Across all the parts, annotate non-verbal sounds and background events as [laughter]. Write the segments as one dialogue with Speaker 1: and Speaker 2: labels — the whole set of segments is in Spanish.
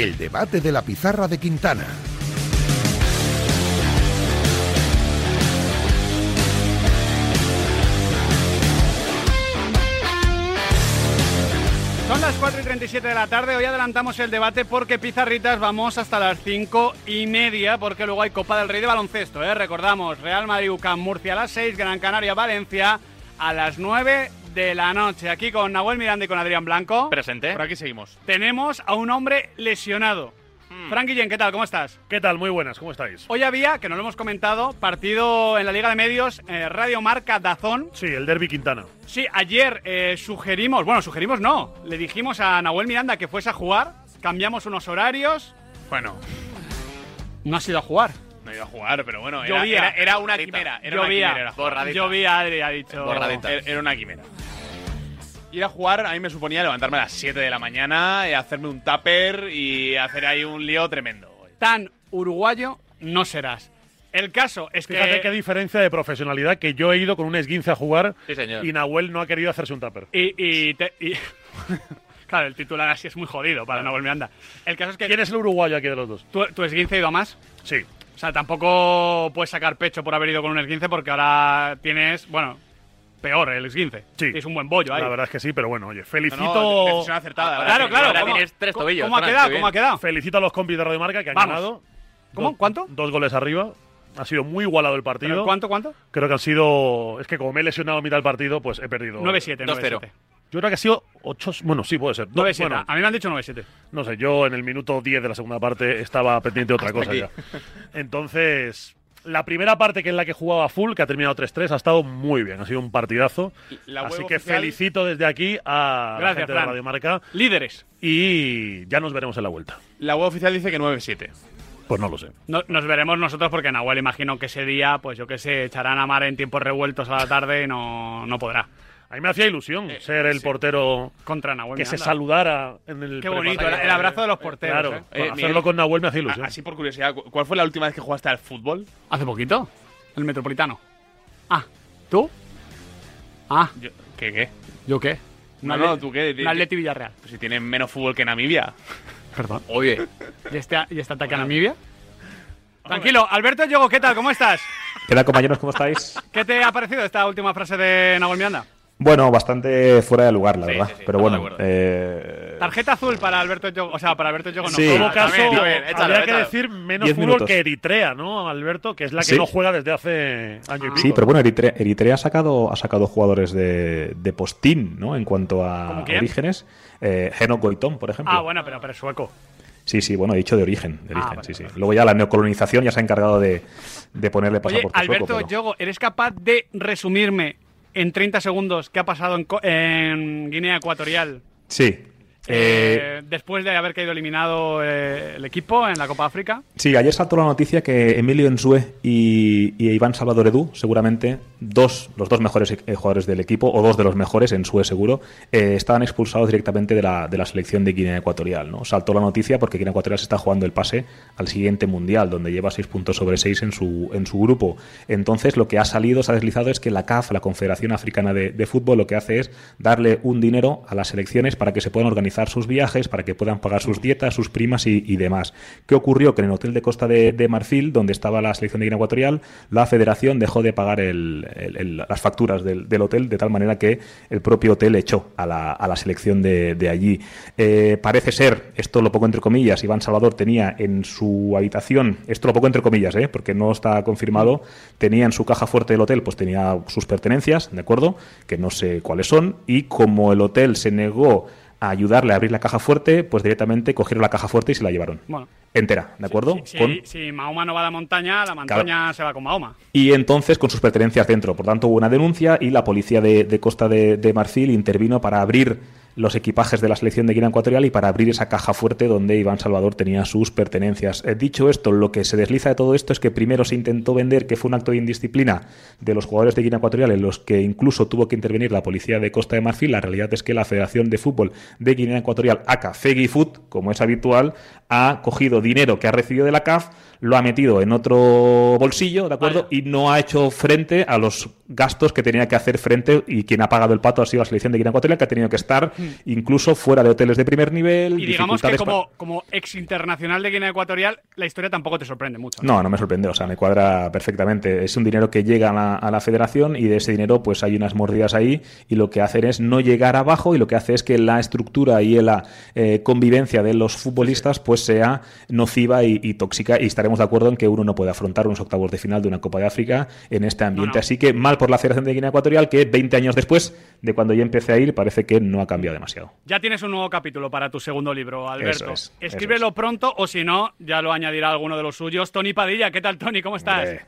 Speaker 1: El debate de la pizarra de Quintana.
Speaker 2: Son las 4 y 37 de la tarde, hoy adelantamos el debate porque Pizarritas vamos hasta las 5 y media porque luego hay Copa del Rey de Baloncesto, ¿eh? recordamos, Real Madrid UCAM Murcia a las 6, Gran Canaria Valencia a las 9 de la noche. Aquí con Nahuel Miranda y con Adrián Blanco.
Speaker 3: Presente.
Speaker 4: Por aquí seguimos.
Speaker 2: Tenemos a un hombre lesionado. Frank Guillén, ¿qué tal? ¿Cómo estás?
Speaker 5: ¿Qué tal? Muy buenas, ¿cómo estáis?
Speaker 2: Hoy había, que no lo hemos comentado, partido en la Liga de Medios, eh, Radio Marca Dazón.
Speaker 5: Sí, el Derby Quintana.
Speaker 2: Sí, ayer eh, sugerimos, bueno, sugerimos no, le dijimos a Nahuel Miranda que fuese a jugar, cambiamos unos horarios,
Speaker 4: Bueno,
Speaker 2: no ha sido a jugar.
Speaker 4: No iba a jugar, pero bueno, era,
Speaker 2: Llovía.
Speaker 4: era, era una quimera. Era una
Speaker 2: Llovía.
Speaker 4: quimera.
Speaker 3: Borradita.
Speaker 2: Llovía, Adri ha dicho.
Speaker 3: Borradita.
Speaker 4: Era, una quimera. Ir a jugar a mí me suponía levantarme a las 7 de la mañana y hacerme un tupper y hacer ahí un lío tremendo.
Speaker 2: Tan uruguayo no serás. El caso es
Speaker 5: Fíjate
Speaker 2: que...
Speaker 5: qué diferencia de profesionalidad que yo he ido con un esguince a jugar
Speaker 3: Sí, señor.
Speaker 5: y Nahuel no ha querido hacerse un tupper.
Speaker 2: Y, y te- y- [laughs] claro, el titular así es muy jodido para Nahuel Miranda. El caso es que
Speaker 5: ¿Quién es el uruguayo aquí de los dos?
Speaker 2: tu, tu esguince ha ido a más.
Speaker 5: Sí.
Speaker 2: O sea, tampoco puedes sacar pecho por haber ido con un esguince porque ahora tienes, bueno, peor el esguince.
Speaker 5: Sí.
Speaker 2: Es un buen bollo ahí.
Speaker 5: La verdad es que sí, pero bueno, oye, felicito,
Speaker 4: no, decisión acertada. la
Speaker 2: Claro, claro.
Speaker 3: ahora
Speaker 2: ¿cómo-
Speaker 3: tienes tres tobillos,
Speaker 2: ¿Cómo ha quedado? ¿Cómo ha quedado?
Speaker 5: felicito a los compis de Radio Marca que han
Speaker 2: Vamos.
Speaker 5: ganado.
Speaker 2: ¿Cómo?
Speaker 5: Dos-
Speaker 2: ¿Cuánto?
Speaker 5: Dos goles arriba. Ha sido muy igualado el partido.
Speaker 2: ¿Pero ¿Cuánto, cuánto?
Speaker 5: Creo que han sido. Es que como me he lesionado a mitad del partido, pues he perdido.
Speaker 2: 9-7,
Speaker 3: 2-0.
Speaker 2: 9-7.
Speaker 5: Yo creo que ha sido 8. Bueno, sí, puede ser. No,
Speaker 2: 9-7.
Speaker 5: bueno,
Speaker 2: A mí me han dicho 9-7.
Speaker 5: No sé, yo en el minuto 10 de la segunda parte estaba pendiente de otra cosa
Speaker 3: aquí.
Speaker 5: ya. Entonces, la primera parte, que es la que jugaba full, que ha terminado 3-3, ha estado muy bien. Ha sido un partidazo.
Speaker 4: La
Speaker 5: Así que
Speaker 4: oficial-
Speaker 5: felicito desde aquí a la
Speaker 2: Gracias,
Speaker 5: gente
Speaker 2: Fran.
Speaker 5: de Radio Marca
Speaker 2: Líderes.
Speaker 5: y ya nos veremos en la vuelta.
Speaker 4: La web oficial dice que 9-7.
Speaker 5: Pues no lo sé.
Speaker 2: No- nos veremos nosotros porque Nahuel imagino que ese día, pues yo que sé, echarán a mar en tiempos revueltos a la tarde y no, no podrá.
Speaker 5: A mí me hacía ilusión ser el portero
Speaker 2: Contra Nahuel
Speaker 5: que se saludara en el
Speaker 2: Qué bonito, el, abrazo de los porteros.
Speaker 5: Claro,
Speaker 2: ¿eh?
Speaker 4: Eh,
Speaker 5: hacerlo
Speaker 4: Miguel-
Speaker 5: con Nahuel me hacía ilusión.
Speaker 4: Así por curiosidad, ¿cu- ¿cuál fue la última vez que jugaste al fútbol?
Speaker 2: Hace poquito. El Metropolitano. Ah, ¿tú? Ah,
Speaker 4: Yo- ¿Qué qué?
Speaker 2: ¿yo qué?
Speaker 4: No, no, ¿tú qué?
Speaker 2: Un Atleti Villarreal.
Speaker 4: Pues si tienen menos fútbol que Namibia. [laughs]
Speaker 2: Perdón.
Speaker 3: Oye,
Speaker 2: ¿Y este, y este ataque a Namibia? Tranquilo, Alberto Yogo, ¿qué tal? ¿Cómo estás?
Speaker 6: ¿Qué tal, compañeros? ¿Cómo estáis?
Speaker 2: ¿Qué te ha parecido esta última frase de Nahuel Miranda?
Speaker 6: Bueno, bastante fuera de lugar, la
Speaker 3: Sí,
Speaker 6: verdad.
Speaker 3: sí, sí,
Speaker 6: Pero bueno, eh,
Speaker 2: Tarjeta azul para Alberto Yogo. O sea, para Alberto Yogo no.
Speaker 6: Sí.
Speaker 5: En todo
Speaker 6: Ah,
Speaker 5: caso,
Speaker 3: también, también, échalo,
Speaker 5: habría que decir menos
Speaker 6: Diez
Speaker 5: fútbol
Speaker 6: minutos.
Speaker 5: que Eritrea, ¿no, Alberto? Que es la que
Speaker 6: Sí.
Speaker 5: no juega desde hace año y pico.
Speaker 6: sí, pero bueno, Eritrea, Eritrea ha sacado ha sacado jugadores de, de postín, ¿no? En cuanto a orígenes. Eh, Geno Goitón, por ejemplo.
Speaker 2: Ah, bueno, pero, pero es sueco.
Speaker 6: Sí, sí, bueno, he dicho de origen. De
Speaker 2: Ah,
Speaker 6: origen
Speaker 2: vale,
Speaker 6: sí, sí.
Speaker 2: vale.
Speaker 6: Luego ya la neocolonización ya se ha encargado de, de ponerle
Speaker 2: Oye,
Speaker 6: pasaporte sueco,
Speaker 2: Alberto
Speaker 6: pero-
Speaker 2: Yogo, ¿eres capaz de resumirme en 30 segundos qué ha pasado en, en Guinea Ecuatorial
Speaker 6: Sí. Eh,
Speaker 2: eh, después de haber caído eliminado eh, el equipo en la Copa África?
Speaker 6: Sí, ayer saltó la noticia que Emilio Ensue y, y Iván Salvador Edu, seguramente dos, los dos mejores eh, jugadores del equipo, o dos de los mejores, Ensue seguro, estaban expulsados directamente de la, de la selección de Guinea Ecuatorial. ¿no? Saltó la noticia porque Guinea Ecuatorial se está jugando el pase al siguiente mundial, donde lleva seis puntos sobre seis en su, en su grupo. Entonces, lo que ha salido, se ha deslizado, es que la CAF, la Confederación Africana de, de Fútbol, lo que hace es darle un dinero a las selecciones para que se puedan organizar sus viajes, para que puedan pagar sus dietas, sus primas y, demás. ¿Qué ocurrió? Que en el hotel de Costa de, Marfil, donde estaba la selección de Guinea Ecuatorial, la federación dejó de pagar las facturas del, hotel, de tal manera que el propio hotel echó a la, selección de, allí. Eh, parece ser, esto lo pongo entre comillas, Iván Salvador tenía en su habitación, esto lo pongo entre comillas, ¿eh? porque no está confirmado, tenía en su caja fuerte del hotel, pues tenía sus pertenencias, ¿de acuerdo? Que no sé cuáles son, y como el hotel se negó a ayudarle a abrir la caja fuerte, pues directamente cogieron la caja fuerte y se la llevaron.
Speaker 2: Bueno.
Speaker 6: Entera, ¿de acuerdo?
Speaker 2: Si, si-
Speaker 6: Con-
Speaker 2: si Mahoma no va a la montaña, la montaña se va con Mahoma.
Speaker 6: y entonces con sus pertenencias dentro. Por tanto, hubo una denuncia y la policía de, de Costa de, de Marfil intervino para abrir los equipajes de la selección de Guinea Ecuatorial y para abrir esa caja fuerte donde Iván Salvador tenía sus pertenencias. Eh, dicho esto, lo que se desliza de todo esto es que primero se intentó vender que fue un acto de indisciplina de los jugadores de Guinea Ecuatorial en los que incluso tuvo que intervenir la policía de Costa de Marfil. La realidad es que la Federación de Fútbol de Guinea Ecuatorial, ACA Foot, como es habitual, ha cogido dinero que ha recibido de la CAF, lo ha metido en otro bolsillo, ¿de acuerdo? Y no ha hecho frente a los gastos que tenía que hacer frente y quien ha pagado el pato ha sido la selección de Guinea Ecuatorial que ha tenido que estar incluso fuera de hoteles de primer nivel.
Speaker 2: Y digamos que como, como ex internacional de Guinea Ecuatorial, la historia tampoco te sorprende mucho.
Speaker 6: No, no me sorprende, o sea, me cuadra perfectamente. Es un dinero que llega a la, a la federación y de ese dinero pues hay unas mordidas ahí y lo que hacen es no llegar abajo y lo que hace es que la estructura y la eh, convivencia de los futbolistas pues sea nociva y, y tóxica y estaremos de acuerdo en que uno no puede afrontar unos octavos de final de una Copa de África en este ambiente.
Speaker 2: No, no.
Speaker 6: Así que mal por la Federación de Guinea Ecuatorial que 20 años después de cuando yo empecé a ir parece que no ha cambiado demasiado.
Speaker 2: Ya tienes un nuevo capítulo para tu segundo libro, Alberto.
Speaker 6: Eso es,
Speaker 2: Escríbelo
Speaker 6: eso
Speaker 2: pronto o si no, ya lo añadirá alguno de los suyos. Tony Padilla, ¿qué tal, Tony? ¿Cómo estás?
Speaker 6: Hombre,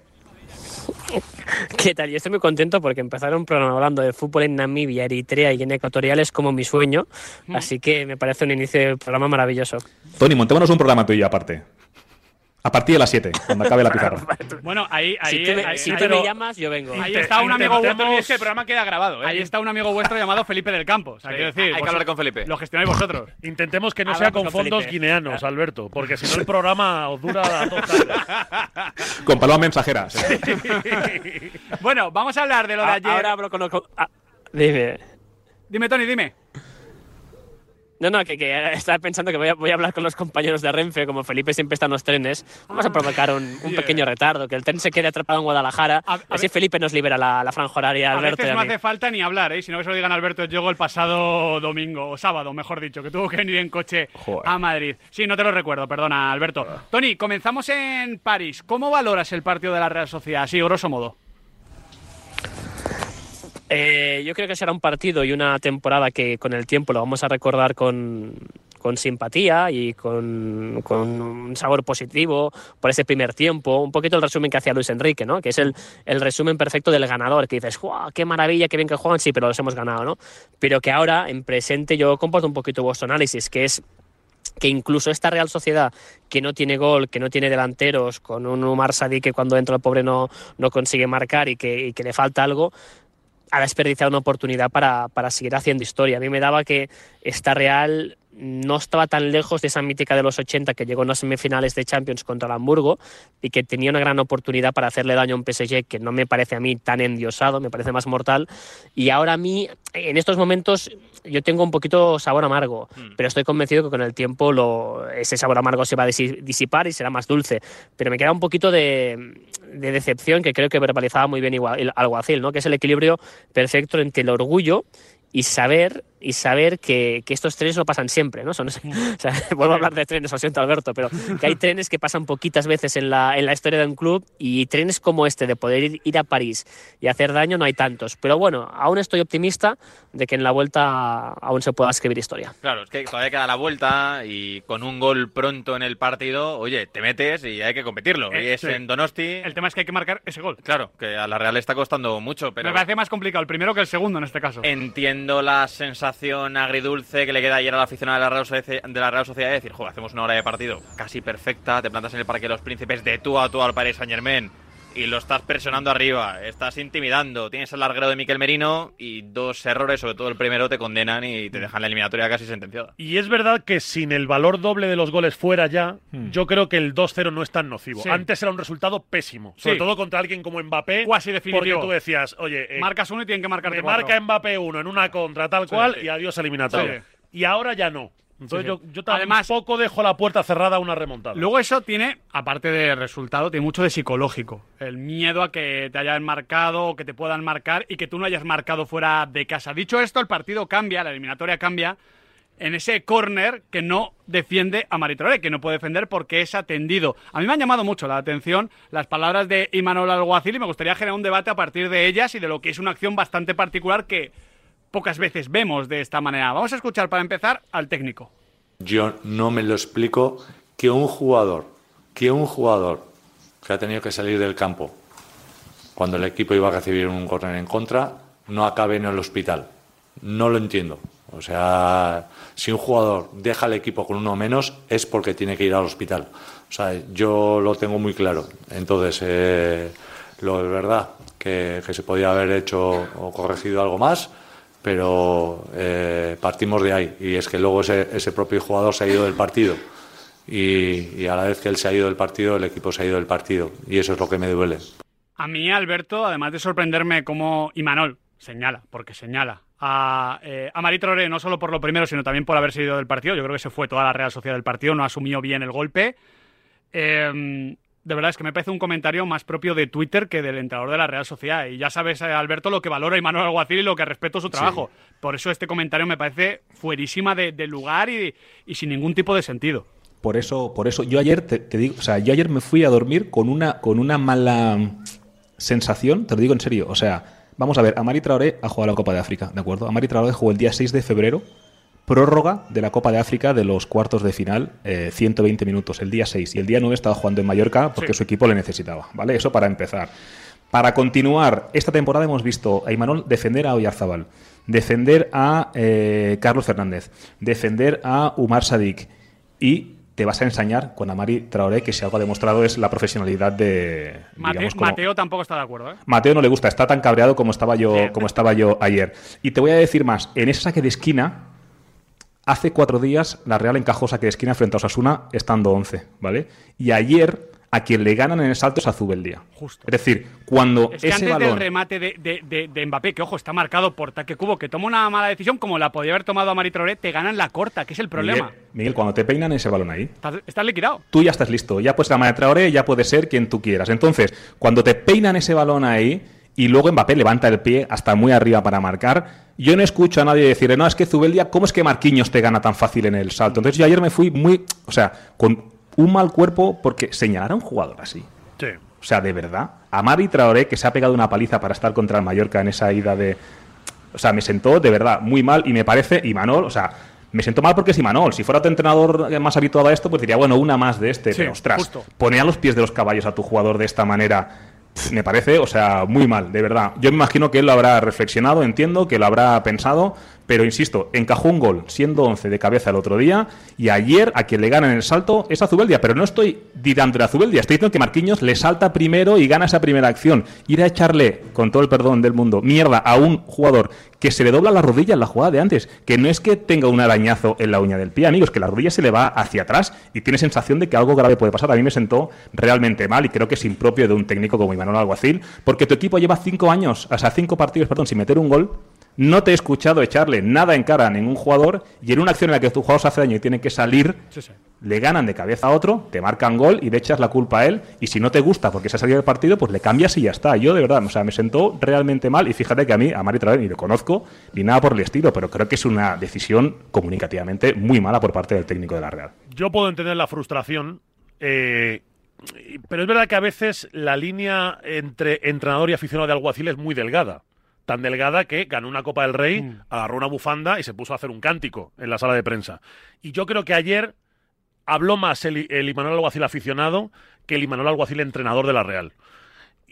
Speaker 3: ¿Qué tal? Yo estoy muy contento porque empezar un programa hablando de fútbol en Namibia, Eritrea y Guinea Ecuatorial es como mi sueño, así que me parece un inicio de programa maravilloso.
Speaker 6: Tony, montémonos un programa tuyo aparte. A partir de las 7, cuando acabe la [laughs] pizarra.
Speaker 2: Bueno, ahí, ahí,
Speaker 3: si tú me,
Speaker 2: ahí-
Speaker 3: si
Speaker 2: ahí-
Speaker 3: tú me
Speaker 2: pero-
Speaker 3: llamas, yo vengo.
Speaker 2: ahí está un amigo vuestro.
Speaker 4: Es que el programa queda grabado, ¿eh?
Speaker 2: Ahí está un amigo vuestro llamado Felipe del Campo. O sea,
Speaker 4: Sí,
Speaker 2: quiero decir,
Speaker 4: hay que
Speaker 2: vosotros-
Speaker 4: hablar con Felipe.
Speaker 2: Lo gestionáis vosotros.
Speaker 5: Intentemos que no
Speaker 3: Hablamos
Speaker 5: sea con
Speaker 3: con
Speaker 5: fondos
Speaker 3: Felipe.
Speaker 5: guineanos, Alberto, porque si no [laughs] el programa os dura dos. [laughs]
Speaker 6: Con paloma mensajera. sí.
Speaker 2: Bueno, vamos a hablar de lo de ayer.
Speaker 3: Ahora hablo con... con- ah, dime.
Speaker 2: Dime, Tony, dime.
Speaker 3: No, no, que, que estaba pensando que voy a, voy a hablar con los compañeros de Renfe, como Felipe siempre está en los trenes. Vamos a provocar un, un pequeño retardo, que el tren se quede atrapado en Guadalajara.
Speaker 2: A- a
Speaker 3: así Felipe nos libera la, la franja horaria,
Speaker 2: A
Speaker 3: Alberto y
Speaker 2: veces
Speaker 3: a
Speaker 2: no hace falta ni hablar, ¿eh? Si no que se lo digan a Alberto Yogo el pasado domingo, o sábado, mejor dicho, que tuvo que venir en coche
Speaker 6: Joder.
Speaker 2: a Madrid. Sí, no te lo recuerdo, perdona, Alberto. Tony, comenzamos en París. ¿Cómo valoras el partido de la Real Sociedad? Sí, grosso modo.
Speaker 3: Eh, yo creo que será un partido y una temporada que con el tiempo lo vamos a recordar con, con simpatía y con, con un sabor positivo por ese primer tiempo. Un poquito el resumen que hacía Luis Enrique, ¿no? que es el, el resumen perfecto del ganador, que dices, ¡guau! ¡Qué maravilla, qué bien que juegan! Sí, pero los hemos ganado, ¿no? Pero que ahora, en presente, yo comparto un poquito vuestro análisis, que es que incluso esta Real Sociedad que no tiene gol, que no tiene delanteros, con un Umar Sadi que cuando entra el pobre no, no consigue marcar y que, y que le falta algo, ha desperdiciado una oportunidad para, para seguir haciendo historia. A mí me daba que esta Real no estaba tan lejos de esa mítica de los 80 que llegó en las semifinales de Champions contra el Hamburgo y que tenía una gran oportunidad para hacerle daño a un PSG que no me parece a mí tan endiosado, me parece más mortal. Y ahora a mí, en estos momentos, yo tengo un poquito sabor amargo, pero estoy convencido que con el tiempo lo, ese sabor amargo se va a disi- disipar y será más dulce. Pero me queda un poquito de, de decepción que creo que verbalizaba muy bien Alguacil, ¿no? que es el equilibrio perfecto entre el orgullo y saber y saber que, que estos trenes no pasan siempre, ¿no? Son, [laughs] o sea, [laughs] vuelvo a hablar de trenes, lo siento Alberto, pero que hay trenes que pasan poquitas veces en la, en la historia de un club y trenes como este de poder ir, ir a París y hacer daño no hay tantos. Pero bueno, aún estoy optimista de que en la vuelta aún se pueda escribir historia.
Speaker 7: Claro, es que todavía queda la vuelta y con un gol pronto en el partido, oye, te metes y hay que competirlo.
Speaker 2: Eh,
Speaker 7: y es
Speaker 2: sí.
Speaker 7: en Donosti.
Speaker 2: El tema es que hay que marcar ese gol.
Speaker 7: Claro, que a la Real le está costando mucho, pero
Speaker 2: Me parece más complicado el primero que el segundo en este caso.
Speaker 7: entiendo la sensación agridulce que le queda ayer a la aficionada de la Real Sociedad de, la Real Sociedad de decir, joder, hacemos una hora de partido casi perfecta, te plantas en el Parque de los Príncipes de tú a tú al Paris Saint Germain y lo estás presionando arriba, estás intimidando, tienes el larguero de Miquel Merino y dos errores, sobre todo el primero, te condenan y te dejan la eliminatoria casi sentenciada.
Speaker 5: Y es verdad que sin el valor doble de los goles fuera ya, yo creo que el 2-0 no es tan nocivo.
Speaker 2: Sí.
Speaker 5: Antes era un resultado pésimo, sobre
Speaker 2: Sí.
Speaker 5: todo contra alguien como Mbappé,
Speaker 2: Cuasi definitivo.
Speaker 5: porque tú decías, oye, eh,
Speaker 2: Marcas uno y tienen que marcar
Speaker 5: marca Mbappé uno en una contra tal
Speaker 2: Sí,
Speaker 5: cual
Speaker 2: sí.
Speaker 5: y adiós eliminatoria.
Speaker 2: Sí.
Speaker 5: Y ahora ya no. Entonces
Speaker 2: Sí, sí.
Speaker 5: yo, yo
Speaker 2: Además-
Speaker 5: tampoco dejo la puerta cerrada a una remontada.
Speaker 2: Luego eso tiene, aparte de resultado, tiene mucho de psicológico. El miedo a que te hayan marcado o que te puedan marcar y que tú no hayas marcado fuera de casa. Dicho esto, el partido cambia, la eliminatoria cambia en ese córner que no defiende a Maritorre, que no puede defender porque es atendido. A mí me han llamado mucho la atención las palabras de Imanol Alguacil y me gustaría generar un debate a partir de ellas y de lo que es una acción bastante particular que pocas veces vemos de esta manera. Vamos a escuchar para empezar al técnico.
Speaker 8: Yo no me lo explico que un jugador, que un jugador que ha tenido que salir del campo cuando el equipo iba a recibir un córner en contra, no acabe en el hospital. No lo entiendo. O sea, si un jugador deja el equipo con uno menos es porque tiene que ir al hospital. O sea, yo lo tengo muy claro. Entonces, eh, lo es verdad que se podía haber hecho o corregido algo más, pero eh, partimos de ahí. Y es que luego ese, ese propio jugador se ha ido del partido. Y, a la vez que él se ha ido del partido, el equipo se ha ido del partido. Y eso es lo que me duele.
Speaker 2: A mí, Alberto, además de sorprenderme como Imanol señala, porque señala a, eh, a Traoré, no solo por lo primero, sino también por haber salido del partido. Yo creo que se fue toda la Real Sociedad del partido, no asumió bien el golpe. Eh, de verdad es que me parece un comentario más propio de Twitter que del entrenador de la Real Sociedad. Y ya sabes, eh, Alberto, lo que valora Manuel Alguacil y lo que respeto su trabajo. Por eso este comentario me parece fuerísima de, de lugar y, y sin ningún tipo de sentido.
Speaker 6: Por eso, por eso, yo ayer te, te digo, o sea, yo ayer me fui a dormir con una, con una mala sensación, te lo digo en serio. O sea, vamos a ver, Amari Traoré ha jugado la Copa de África, ¿de acuerdo? Amari Traoré jugó el día 6 de febrero, prórroga de la Copa de África de los cuartos de final, eh, 120 minutos, el día 6. Y el día 9 estaba jugando en Mallorca porque
Speaker 2: Sí.
Speaker 6: su equipo le necesitaba, ¿vale? Eso para empezar. Para continuar, esta temporada hemos visto a Imanol defender a Oyarzabal, defender a eh, Carlos Fernández, defender a Umar Sadik y te vas a ensañar con Amari Traoré, que si algo ha demostrado es la profesionalidad de.
Speaker 2: Mate-
Speaker 6: digamos, como-
Speaker 2: Mateo tampoco está de acuerdo, ¿eh?
Speaker 6: Mateo no le gusta, está tan cabreado como estaba yo, como estaba yo ayer. Y te voy a decir más, en ese saque de esquina, hace cuatro días la Real encajó saque de esquina frente a Osasuna estando 11, ¿vale? Y ayer a quien le ganan en el salto es a Zubeldía.
Speaker 2: Justo.
Speaker 6: Es decir, cuando
Speaker 2: Es que
Speaker 6: ese
Speaker 2: antes del
Speaker 6: balón...
Speaker 2: remate de, de- de- de Mbappé, que ojo, está marcado por Taque Cubo, que toma una mala decisión, como la podía haber tomado a Mari Traoré, te ganan la corta, que es el problema.
Speaker 6: Miguel, Miguel, cuando te peinan ese balón ahí,
Speaker 2: Estás, estás liquidado.
Speaker 6: tú ya estás listo. Ya puedes la de Traoré, ya puede ser quien tú quieras. Entonces, cuando te peinan ese balón ahí y luego Mbappé levanta el pie hasta muy arriba para marcar, yo no escucho a nadie decir, no, es que Zubeldia, ¿cómo es que Marquinhos te gana tan fácil en el salto? Entonces yo ayer me fui muy, o sea, con un mal cuerpo porque señalar a un jugador así.
Speaker 5: Sí.
Speaker 6: O sea, de verdad. A Mari Traoré, que se ha pegado una paliza para estar contra el Mallorca en esa ida de. O sea, me sentó de verdad muy mal y me parece. Y Manol, o sea, me sentó mal porque es Imanol. Si fuera tu entrenador más habituado a esto, pues diría, bueno, una más de este.
Speaker 2: Sí,
Speaker 6: pero ostras,
Speaker 2: justo.
Speaker 6: poner a los pies de los caballos a tu jugador de esta manera. Me parece, o sea, muy mal, de verdad. Yo me imagino que él lo habrá reflexionado, entiendo que lo habrá pensado, pero insisto, encajó un gol siendo 11 de cabeza el otro día y ayer a quien le gana en el salto es a pero no estoy dando a Zubeldia, estoy diciendo que Marquinhos le salta primero y gana esa primera acción. Ir a echarle, con todo el perdón del mundo, mierda a un jugador que se le dobla la rodilla en la jugada de antes, que no es que tenga un arañazo en la uña del pie, amigos, que la rodilla se le va hacia atrás y tiene sensación de que algo grave puede pasar. A mí me sentó realmente mal y creo que es impropio de un técnico como Imanol Alguacil, porque tu equipo lleva cinco años, o sea, cinco partidos, perdón, sin meter un gol. No te he escuchado echarle nada en cara a ningún jugador y en una acción en la que tu jugador se hace daño y tiene que salir,
Speaker 2: Sí, sí.
Speaker 6: le ganan de cabeza a otro, te marcan gol y le echas la culpa a él. Y si no te gusta porque se ha salido del partido, pues le cambias y ya está. Yo de verdad, o sea, me sentó realmente mal. Y fíjate que a mí, a Mari Traoré, ni lo conozco ni nada por el estilo, pero creo que es una decisión comunicativamente muy mala por parte del técnico de la Real.
Speaker 5: Yo puedo entender la frustración, eh, pero es verdad que a veces la línea entre entrenador y aficionado de alguacil es muy delgada. Tan delgada que ganó una Copa del Rey,
Speaker 2: Mm.
Speaker 5: agarró una bufanda y se puso a hacer un cántico en la sala de prensa. Y yo creo que ayer habló más el, el Imanol Alguacil aficionado que el Imanol Alguacil entrenador de la Real.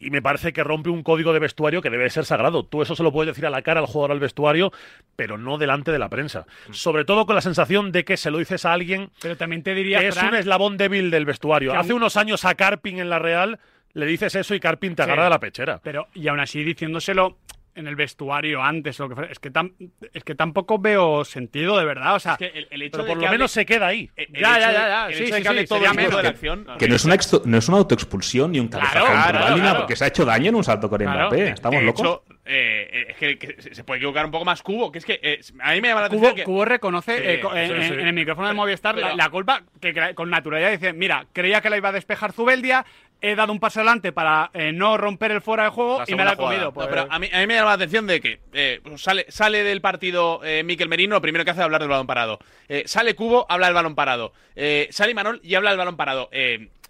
Speaker 5: Y me parece que rompe un código de vestuario que debe ser sagrado. Tú eso se lo puedes decir a la cara al jugador al vestuario, pero no delante de la prensa. Sobre todo con la sensación de que se lo dices a alguien
Speaker 2: Pero también te diría,
Speaker 5: que es un eslabón débil del vestuario. Hace
Speaker 2: aún-
Speaker 5: unos años a Carpin en la Real le dices eso y Carpin te
Speaker 2: Sí.
Speaker 5: agarra de la pechera.
Speaker 2: Pero, y aún así diciéndoselo en el vestuario antes, o lo que fuera, es que, tam- es que tampoco veo sentido de verdad. O sea,
Speaker 4: Es que el, el hecho
Speaker 5: Pero
Speaker 4: de
Speaker 5: por
Speaker 4: que
Speaker 5: lo
Speaker 4: hable-
Speaker 5: menos se queda ahí.
Speaker 4: el- el
Speaker 2: Ya,
Speaker 4: hecho
Speaker 2: ya, ya, ya.
Speaker 4: el
Speaker 2: Sí,
Speaker 4: hecho de
Speaker 2: sí,
Speaker 4: que hable
Speaker 2: sí,
Speaker 4: todo el
Speaker 2: sería
Speaker 4: mundo de la
Speaker 2: menos.
Speaker 4: acción.
Speaker 6: Que no es una, no es una autoexpulsión ni un
Speaker 2: Claro, claro, claro.
Speaker 6: porque se ha hecho daño en un salto con
Speaker 2: Claro.
Speaker 6: Mbappé. ¿Estamos
Speaker 4: de
Speaker 6: locos?
Speaker 4: hecho, eh, es que, que se puede equivocar un poco más Cubo, que es que eh, a mí me llama la
Speaker 2: Cubo,
Speaker 4: atención que...
Speaker 2: Cubo reconoce
Speaker 4: Sí,
Speaker 2: eh, en, el micrófono de Movistar la,
Speaker 4: pero-
Speaker 2: la culpa que con naturalidad dice, mira, creía que la iba a despejar Zubeldia, he dado un paso adelante para eh, no romper el fuera de juego y me la he comido.
Speaker 4: No,
Speaker 2: Pues,
Speaker 4: pero a mí, a mí me llama la atención de que eh, pues sale, sale del partido eh, Miquel Merino, lo primero que hace es hablar del balón parado. Eh, sale Cubo, habla del balón parado. Sale Manol y habla del balón parado.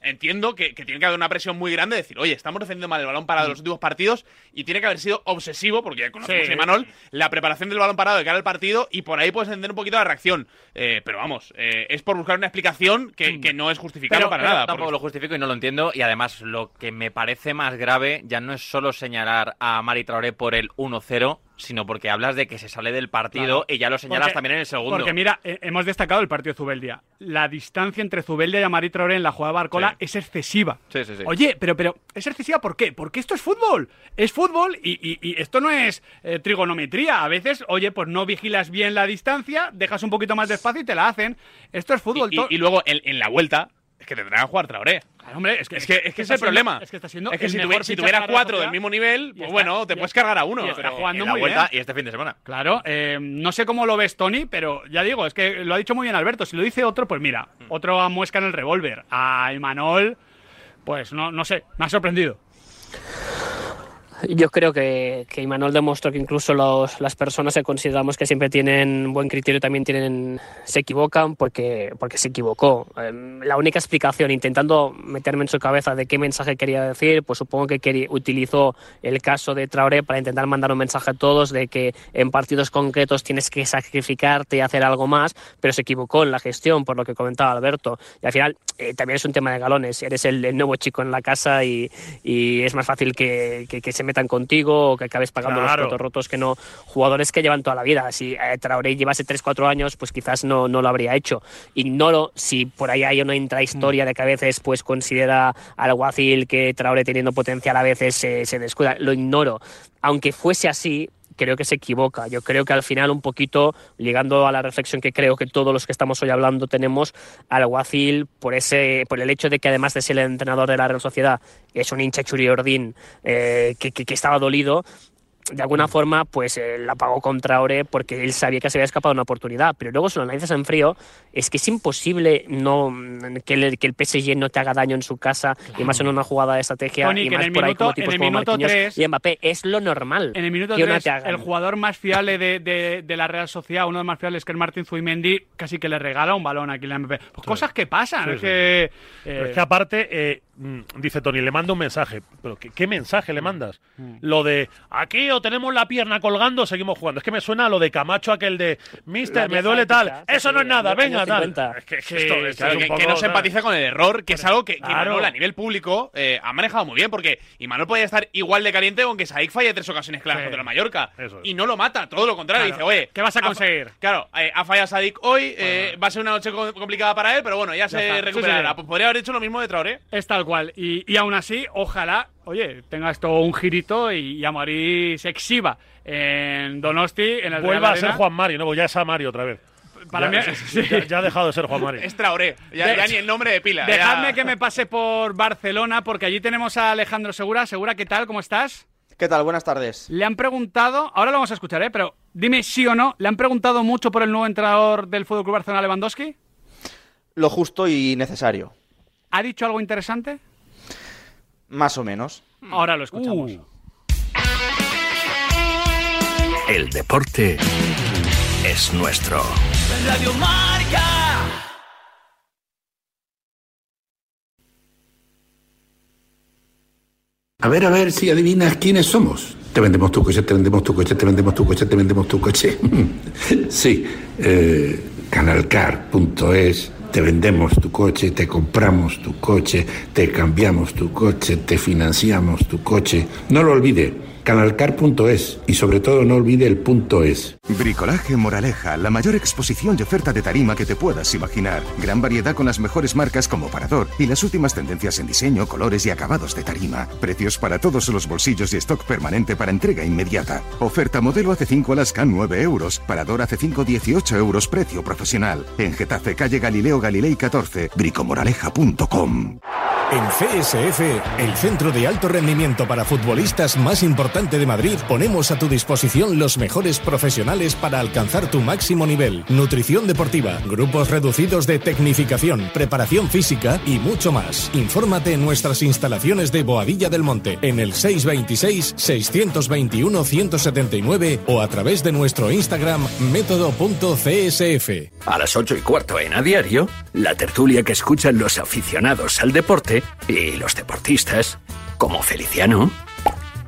Speaker 4: Entiendo que, que tiene que haber una presión muy grande de decir, oye, estamos defendiendo mal el balón parado en los últimos partidos y tiene que haber sido obsesivo, porque ya conocemos
Speaker 2: Sí.
Speaker 4: a Manol, la preparación del balón parado de cara al partido y por ahí puedes entender un poquito la reacción. Eh, pero vamos, eh, es por buscar una explicación que, que no es justificable para
Speaker 2: pero
Speaker 4: nada.
Speaker 7: Tampoco
Speaker 4: porque-
Speaker 7: lo justifico y no lo entiendo. Y además, lo que me parece más grave ya no es solo señalar a Mari Traoré por el 1-0, sino porque hablas de que se sale del partido
Speaker 2: Claro.
Speaker 7: y ya lo señalas
Speaker 2: Porque-
Speaker 7: también en el segundo.
Speaker 2: Porque mira, eh, hemos destacado el partido de Zubeldia. La distancia entre Zubeldia y Amari Traoré en la jugada de Barcola
Speaker 7: Sí.
Speaker 2: es excesiva.
Speaker 7: Sí, sí, sí.
Speaker 2: Oye, pero, pero, ¿es excesiva por qué? Porque esto es fútbol. Es fútbol y, y- y esto no es eh, trigonometría. A veces, oye, pues no vigilas bien la distancia, dejas un poquito más de espacio y te la hacen. Esto es fútbol.
Speaker 4: Y- y luego en, en la vuelta es que tendrán que jugar Traoré.
Speaker 2: Hombre, es que
Speaker 4: Es que, es, que
Speaker 2: está
Speaker 4: es el
Speaker 2: siendo-
Speaker 4: problema.
Speaker 2: Es que está siendo
Speaker 4: Es que
Speaker 2: el
Speaker 4: si,
Speaker 2: mejor
Speaker 4: tuviera, si cuatro del mismo nivel, pues
Speaker 2: está-
Speaker 4: bueno, te
Speaker 2: y
Speaker 4: puedes cargar a uno.
Speaker 2: y está
Speaker 4: pero-
Speaker 2: jugando
Speaker 7: En la
Speaker 2: muy
Speaker 7: vuelta
Speaker 2: bien.
Speaker 7: y este fin de semana.
Speaker 2: Claro, eh, no sé cómo lo ves Tony, pero ya digo, es que lo ha dicho muy bien Alberto. Si lo dice otro, pues mira, otro muesca en el revólver. A Imanol, pues no, no sé, me ha sorprendido.
Speaker 3: Yo creo que, que Imanol demostró que incluso los- las personas que consideramos que siempre tienen buen criterio también tienen, se equivocan porque, porque se equivocó. Em, la única explicación, intentando meterme en su cabeza de qué mensaje quería decir, pues supongo que quería- utilizó el caso de Traoré para intentar mandar un mensaje a todos de que en partidos concretos tienes que sacrificarte y hacer algo más, pero se equivocó en la gestión, por lo que comentaba Alberto. Y al final eh, también es un tema de galones. Eres el, el nuevo chico en la casa y, y es más fácil que, que- que se metan contigo o que acabes pagando
Speaker 5: Claro.
Speaker 3: los platos rotos que no jugadores que llevan toda la vida. Si eh, Traoré llevase 3-4 años, pues quizás no, no lo habría hecho. Ignoro si por ahí hay una intrahistoria de que a veces pues considera al Alguacil que Traoré teniendo potencial a veces se, se descuida. Lo ignoro. Aunque fuese así, creo que se equivoca. Yo creo que al final un poquito, llegando a la reflexión que creo que todos los que estamos hoy hablando tenemos, al Alguacil, por, ese, por el hecho de que además de ser el entrenador de la Real Sociedad, es un hincha churiordín eh, que- que estaba dolido, de alguna forma, pues eh, la pagó con Traoré porque él sabía que se había escapado una oportunidad. Pero luego, si lo analizas en frío, es que es imposible no que el, que el PSG no te haga daño en su casa, y más en una jugada de estrategia,
Speaker 2: Tony,
Speaker 3: y más
Speaker 2: el
Speaker 3: por ahí
Speaker 2: minuto-
Speaker 3: como tipos
Speaker 2: en el
Speaker 3: como Marquinhos
Speaker 2: tres-
Speaker 3: y Mbappé. Es lo normal.
Speaker 2: En el minuto
Speaker 3: que una
Speaker 2: 3,
Speaker 3: te hagan.
Speaker 2: el jugador más fiable de, de- de la Real Sociedad, uno de los más fiables, que es Martín Zubimendi, casi que le regala un balón a Kylian Mbappé. Pues cosas que pasan.
Speaker 5: Sí,
Speaker 2: es
Speaker 5: sí,
Speaker 2: que,
Speaker 5: Pero
Speaker 2: eh,
Speaker 5: es que aparte, eh, mm, dice Tony, le mando un mensaje. ¿Pero qué, qué mensaje
Speaker 2: Mm.
Speaker 5: le mandas? Lo de aquí o tenemos la pierna colgando, seguimos jugando. Es que me suena a lo de Camacho, aquel de Mister,
Speaker 3: La
Speaker 5: me duele tal. Eso no es nada, venga, tal.
Speaker 3: 50.
Speaker 5: Es que, es que
Speaker 2: Sí,
Speaker 5: esto, esto
Speaker 4: Claro,
Speaker 5: es un
Speaker 4: que,
Speaker 5: poco,
Speaker 4: que no se empatiza con el error, que es algo que, que
Speaker 5: Claro.
Speaker 4: Imanol a nivel público eh, ha manejado muy bien, porque Imanol podía estar igual de caliente aunque Saik falle tres ocasiones claras
Speaker 2: Sí.
Speaker 4: contra el Mallorca.
Speaker 5: Eso.
Speaker 4: Y no lo mata, todo lo contrario.
Speaker 2: Claro.
Speaker 4: Dice, oye,
Speaker 2: ¿Qué vas a
Speaker 4: ha
Speaker 2: conseguir?
Speaker 4: Claro, eh, ha fallado Sadik hoy, eh, va a ser una noche co- complicada para él, pero bueno, ya, se
Speaker 2: está. Sí,
Speaker 4: recuperará.
Speaker 2: sí.
Speaker 4: Pues podría haber hecho lo mismo de Traoré.
Speaker 2: es tal cual. Y, y aún así, ojalá, oye, tenga esto un girito y, y Amorí se exhiba en Donosti, en el
Speaker 5: Vuelva a ser. Juan Mari, no, pues ya es Amari otra vez.
Speaker 2: Para
Speaker 5: ya,
Speaker 2: mí, sí.
Speaker 5: ya- ya ha dejado de ser Juan Mari.
Speaker 4: Es Traoré, ya,
Speaker 2: De-
Speaker 4: ya ni el nombre de pila.
Speaker 2: Dejadme
Speaker 4: ya-
Speaker 2: que me pase por Barcelona, porque allí tenemos a Alejandro Segura. Segura, ¿qué tal? ¿Cómo estás?
Speaker 9: ¿Qué tal? Buenas tardes.
Speaker 2: Le han preguntado, ahora lo vamos a escuchar, ¿eh? pero dime sí o no, ¿le han preguntado mucho por el nuevo entrenador del Fútbol Club Barcelona, Lewandowski?
Speaker 9: Lo justo y necesario.
Speaker 2: ¿Ha dicho algo interesante?
Speaker 9: Más o menos.
Speaker 2: Ahora lo escuchamos.
Speaker 5: Uh.
Speaker 1: El deporte es nuestro.
Speaker 10: A ver, a ver si adivinas quiénes somos. Te vendemos tu coche, te vendemos tu coche, te vendemos tu coche, te vendemos tu coche. [laughs] sí, eh, canalcar.es, te vendemos tu coche, te compramos tu coche, te cambiamos tu coche, te financiamos tu coche. No lo olvide, canalcar.es y sobre todo no olvide el punto es.
Speaker 1: Bricolaje Moraleja, la mayor exposición y oferta de tarima que te puedas imaginar. Gran variedad con las mejores marcas como Parador y las últimas tendencias en diseño, colores y acabados de tarima. Precios para todos los bolsillos y stock permanente para entrega inmediata. Oferta modelo AC5 Alaska 9 euros. Parador AC5 18 euros precio profesional. En Getafe, calle Galileo Galilei 14, bricomoraleja.com.
Speaker 11: En CSF, el centro de alto rendimiento para futbolistas más importante de Madrid, ponemos a tu disposición los mejores profesionales para alcanzar tu máximo nivel. Nutrición deportiva, grupos reducidos de tecnificación, preparación física y mucho más. Infórmate en nuestras instalaciones de Boadilla del Monte, en el 626-621-179 o a través de nuestro Instagram método.csf.
Speaker 12: A las 8 y cuarto en A Diario, la tertulia que escuchan los aficionados al deporte y los deportistas, como Feliciano,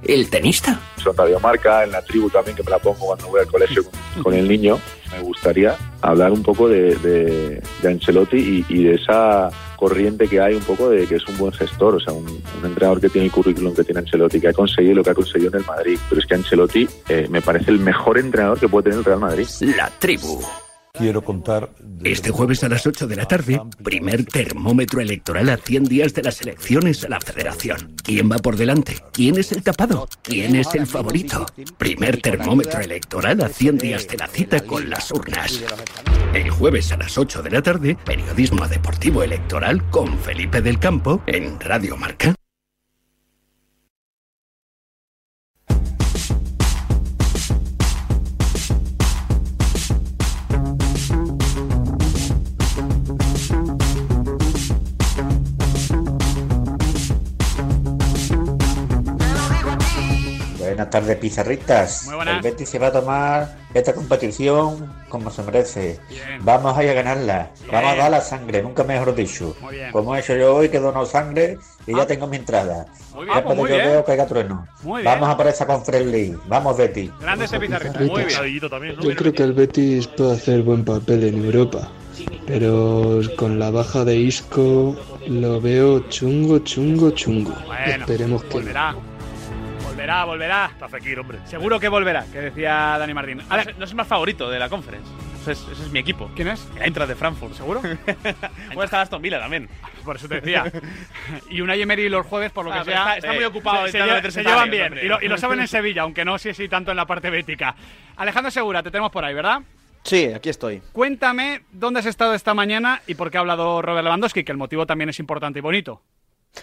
Speaker 12: el tenista.
Speaker 13: Son Radio Marca, en la tribu también, que me la pongo cuando voy al colegio con, con el niño. Me gustaría hablar un poco de, de, de Ancelotti y, y de esa corriente que hay un poco de que es un buen gestor, o sea, un, un entrenador que tiene el currículum que tiene Ancelotti, que ha conseguido lo que ha conseguido en el Madrid. Pero es que Ancelotti eh, me parece el mejor entrenador que puede tener el Real Madrid.
Speaker 12: La tribu.
Speaker 10: Quiero contar...
Speaker 12: Este jueves a las 8 de la tarde, primer termómetro electoral a 100 días de las elecciones a la Federación. ¿Quién va por delante? ¿Quién es el tapado? ¿Quién es el favorito? Primer termómetro electoral a 100 días de la cita con las urnas. El jueves a las 8 de la tarde, periodismo deportivo electoral con Felipe del Campo en Radio Marca.
Speaker 14: Tardes, pizarritas.
Speaker 2: Muy buenas.
Speaker 14: El Betis se va a tomar esta competición como se merece. Vamos a ir a ganarla. Vamos a dar la sangre, nunca mejor dicho.
Speaker 2: Muy bien.
Speaker 14: Como he hecho yo hoy, que dono sangre y ya tengo mi entrada.
Speaker 2: Muy bien,
Speaker 14: Ya
Speaker 2: pues
Speaker 14: puedo
Speaker 2: muy
Speaker 14: yo
Speaker 2: bien.
Speaker 14: veo que haya trueno.
Speaker 2: Muy
Speaker 14: Vamos
Speaker 2: bien.
Speaker 14: a por esa Conference League. Vamos, Betis.
Speaker 2: Grande ese pizarrita.
Speaker 15: Pizarrita.
Speaker 2: Muy bien.
Speaker 5: Cadillito también, ¿no?
Speaker 15: Yo creo que el Betis puede hacer buen papel en Europa, pero con la baja de Isco lo veo chungo, chungo, chungo.
Speaker 2: Bueno,
Speaker 15: Esperemos que
Speaker 2: volverá. Volverá, volverá.
Speaker 5: Está Fekir, hombre.
Speaker 2: Seguro que volverá, que decía Dani Martín.
Speaker 4: No
Speaker 2: Ale-
Speaker 4: es, no es el más favorito de la conference. Ese es, ese es mi equipo.
Speaker 2: ¿Quién es?
Speaker 4: El Eintracht de Frankfurt.
Speaker 2: ¿Seguro? [laughs]
Speaker 4: Puede estar Aston Villa también.
Speaker 2: Por eso te decía. y una Emery los jueves, por lo
Speaker 4: Ah,
Speaker 2: que sea.
Speaker 4: está- está muy ocupado
Speaker 2: Se, se se llevan bien. Y lo, y lo saben en Sevilla, aunque no sé si tanto en la parte bética. Alejandro Segura, te tenemos por ahí, ¿verdad?
Speaker 9: Sí, aquí estoy.
Speaker 2: Cuéntame dónde has estado esta mañana y por qué ha hablado Robert Lewandowski, que el motivo también es importante y bonito.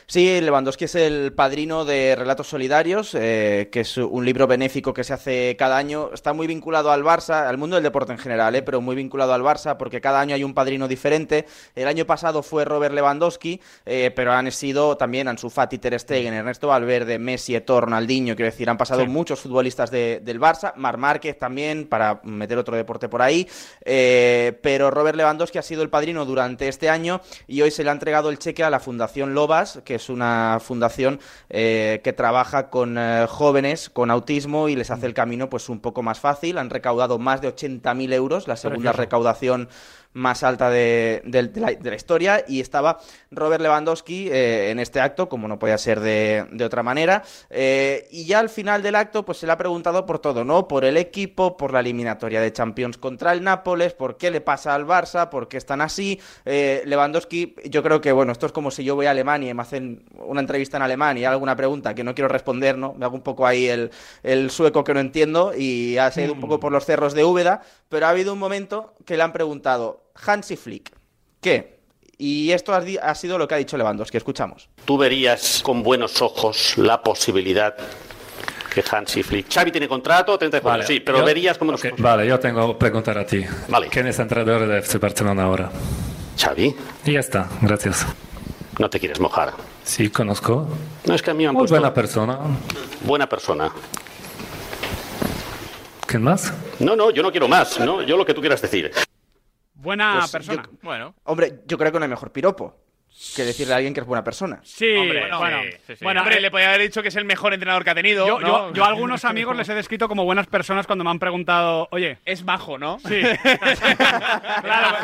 Speaker 9: Sí, Lewandowski es el padrino de Relatos Solidarios, eh, que es un libro benéfico que se hace cada año. Está muy vinculado al Barça, al mundo del deporte en general, eh, pero muy vinculado al Barça porque cada año hay un padrino diferente. El año pasado fue Robert Lewandowski, eh, pero han sido también Ansu Fati, Ter Stegen, Ernesto Valverde, Messi, Eto'o, Ronaldinho. Quiero decir, han pasado
Speaker 2: Sí.
Speaker 9: muchos futbolistas de- del Barça, Mar Márquez también, para meter otro deporte por ahí. Eh, pero Robert Lewandowski ha sido el padrino durante este año y hoy se le ha entregado el cheque a la Fundación Lobas, que es una fundación eh, que trabaja con eh, jóvenes con autismo y les hace el camino pues un poco más fácil. Han recaudado más de 80.000 euros, la segunda recaudación más alta de, de- de la, de la historia y estaba Robert Lewandowski eh, en este acto, como no podía ser de, de otra manera. Eh, y ya al final del acto, pues se le ha preguntado por todo, ¿no? Por el equipo, por la eliminatoria de Champions contra el Nápoles, por qué le pasa al Barça, por qué están así. Eh, Lewandowski, yo creo que, bueno, esto es como si yo voy a Alemania y me hacen una entrevista en alemán y alguna pregunta que no quiero responder, ¿no? Me hago un poco ahí el, el sueco que no entiendo y ha sido un poco por los cerros de Úbeda, pero ha habido un momento que le han preguntado, Hansi Flick, ¿qué? Y esto ha, sido lo que ha dicho Lewandowski, escuchamos.
Speaker 16: ¿Tú verías con buenos ojos la posibilidad que Hansi Flick... Xavi tiene contrato, 34,
Speaker 17: Vale,
Speaker 16: sí, pero
Speaker 17: yo-
Speaker 16: verías con buenos
Speaker 17: ok,
Speaker 16: ojos...
Speaker 17: Vale, yo tengo que preguntar a ti.
Speaker 16: Vale.
Speaker 17: ¿Quién es entrenador de FC Barcelona ahora?
Speaker 16: Xavi,
Speaker 17: Y ya está, gracias.
Speaker 16: no te quieres mojar.
Speaker 17: Sí, conozco.
Speaker 16: No es que a mí me han
Speaker 17: Muy
Speaker 16: puesto...
Speaker 17: buena persona.
Speaker 16: Buena persona.
Speaker 17: ¿Quién más?
Speaker 16: No, no, yo no quiero más, ¿no? Yo lo que tú quieras decir.
Speaker 2: Buena
Speaker 9: Pues
Speaker 2: persona.
Speaker 9: yo-
Speaker 4: Bueno.
Speaker 9: Hombre, yo creo que no hay mejor piropo que decirle a alguien que es buena persona.
Speaker 2: Sí,
Speaker 4: Hombre,
Speaker 2: bueno,
Speaker 4: bueno,
Speaker 2: bueno,
Speaker 4: bueno, hombre, le podía haber dicho que es el mejor entrenador que ha tenido.
Speaker 2: yo,
Speaker 4: ¿no?
Speaker 2: yo- yo a algunos amigos les he descrito como buenas personas cuando me han preguntado, oye,
Speaker 4: Es majo, ¿no?
Speaker 2: Sí. [laughs] claro,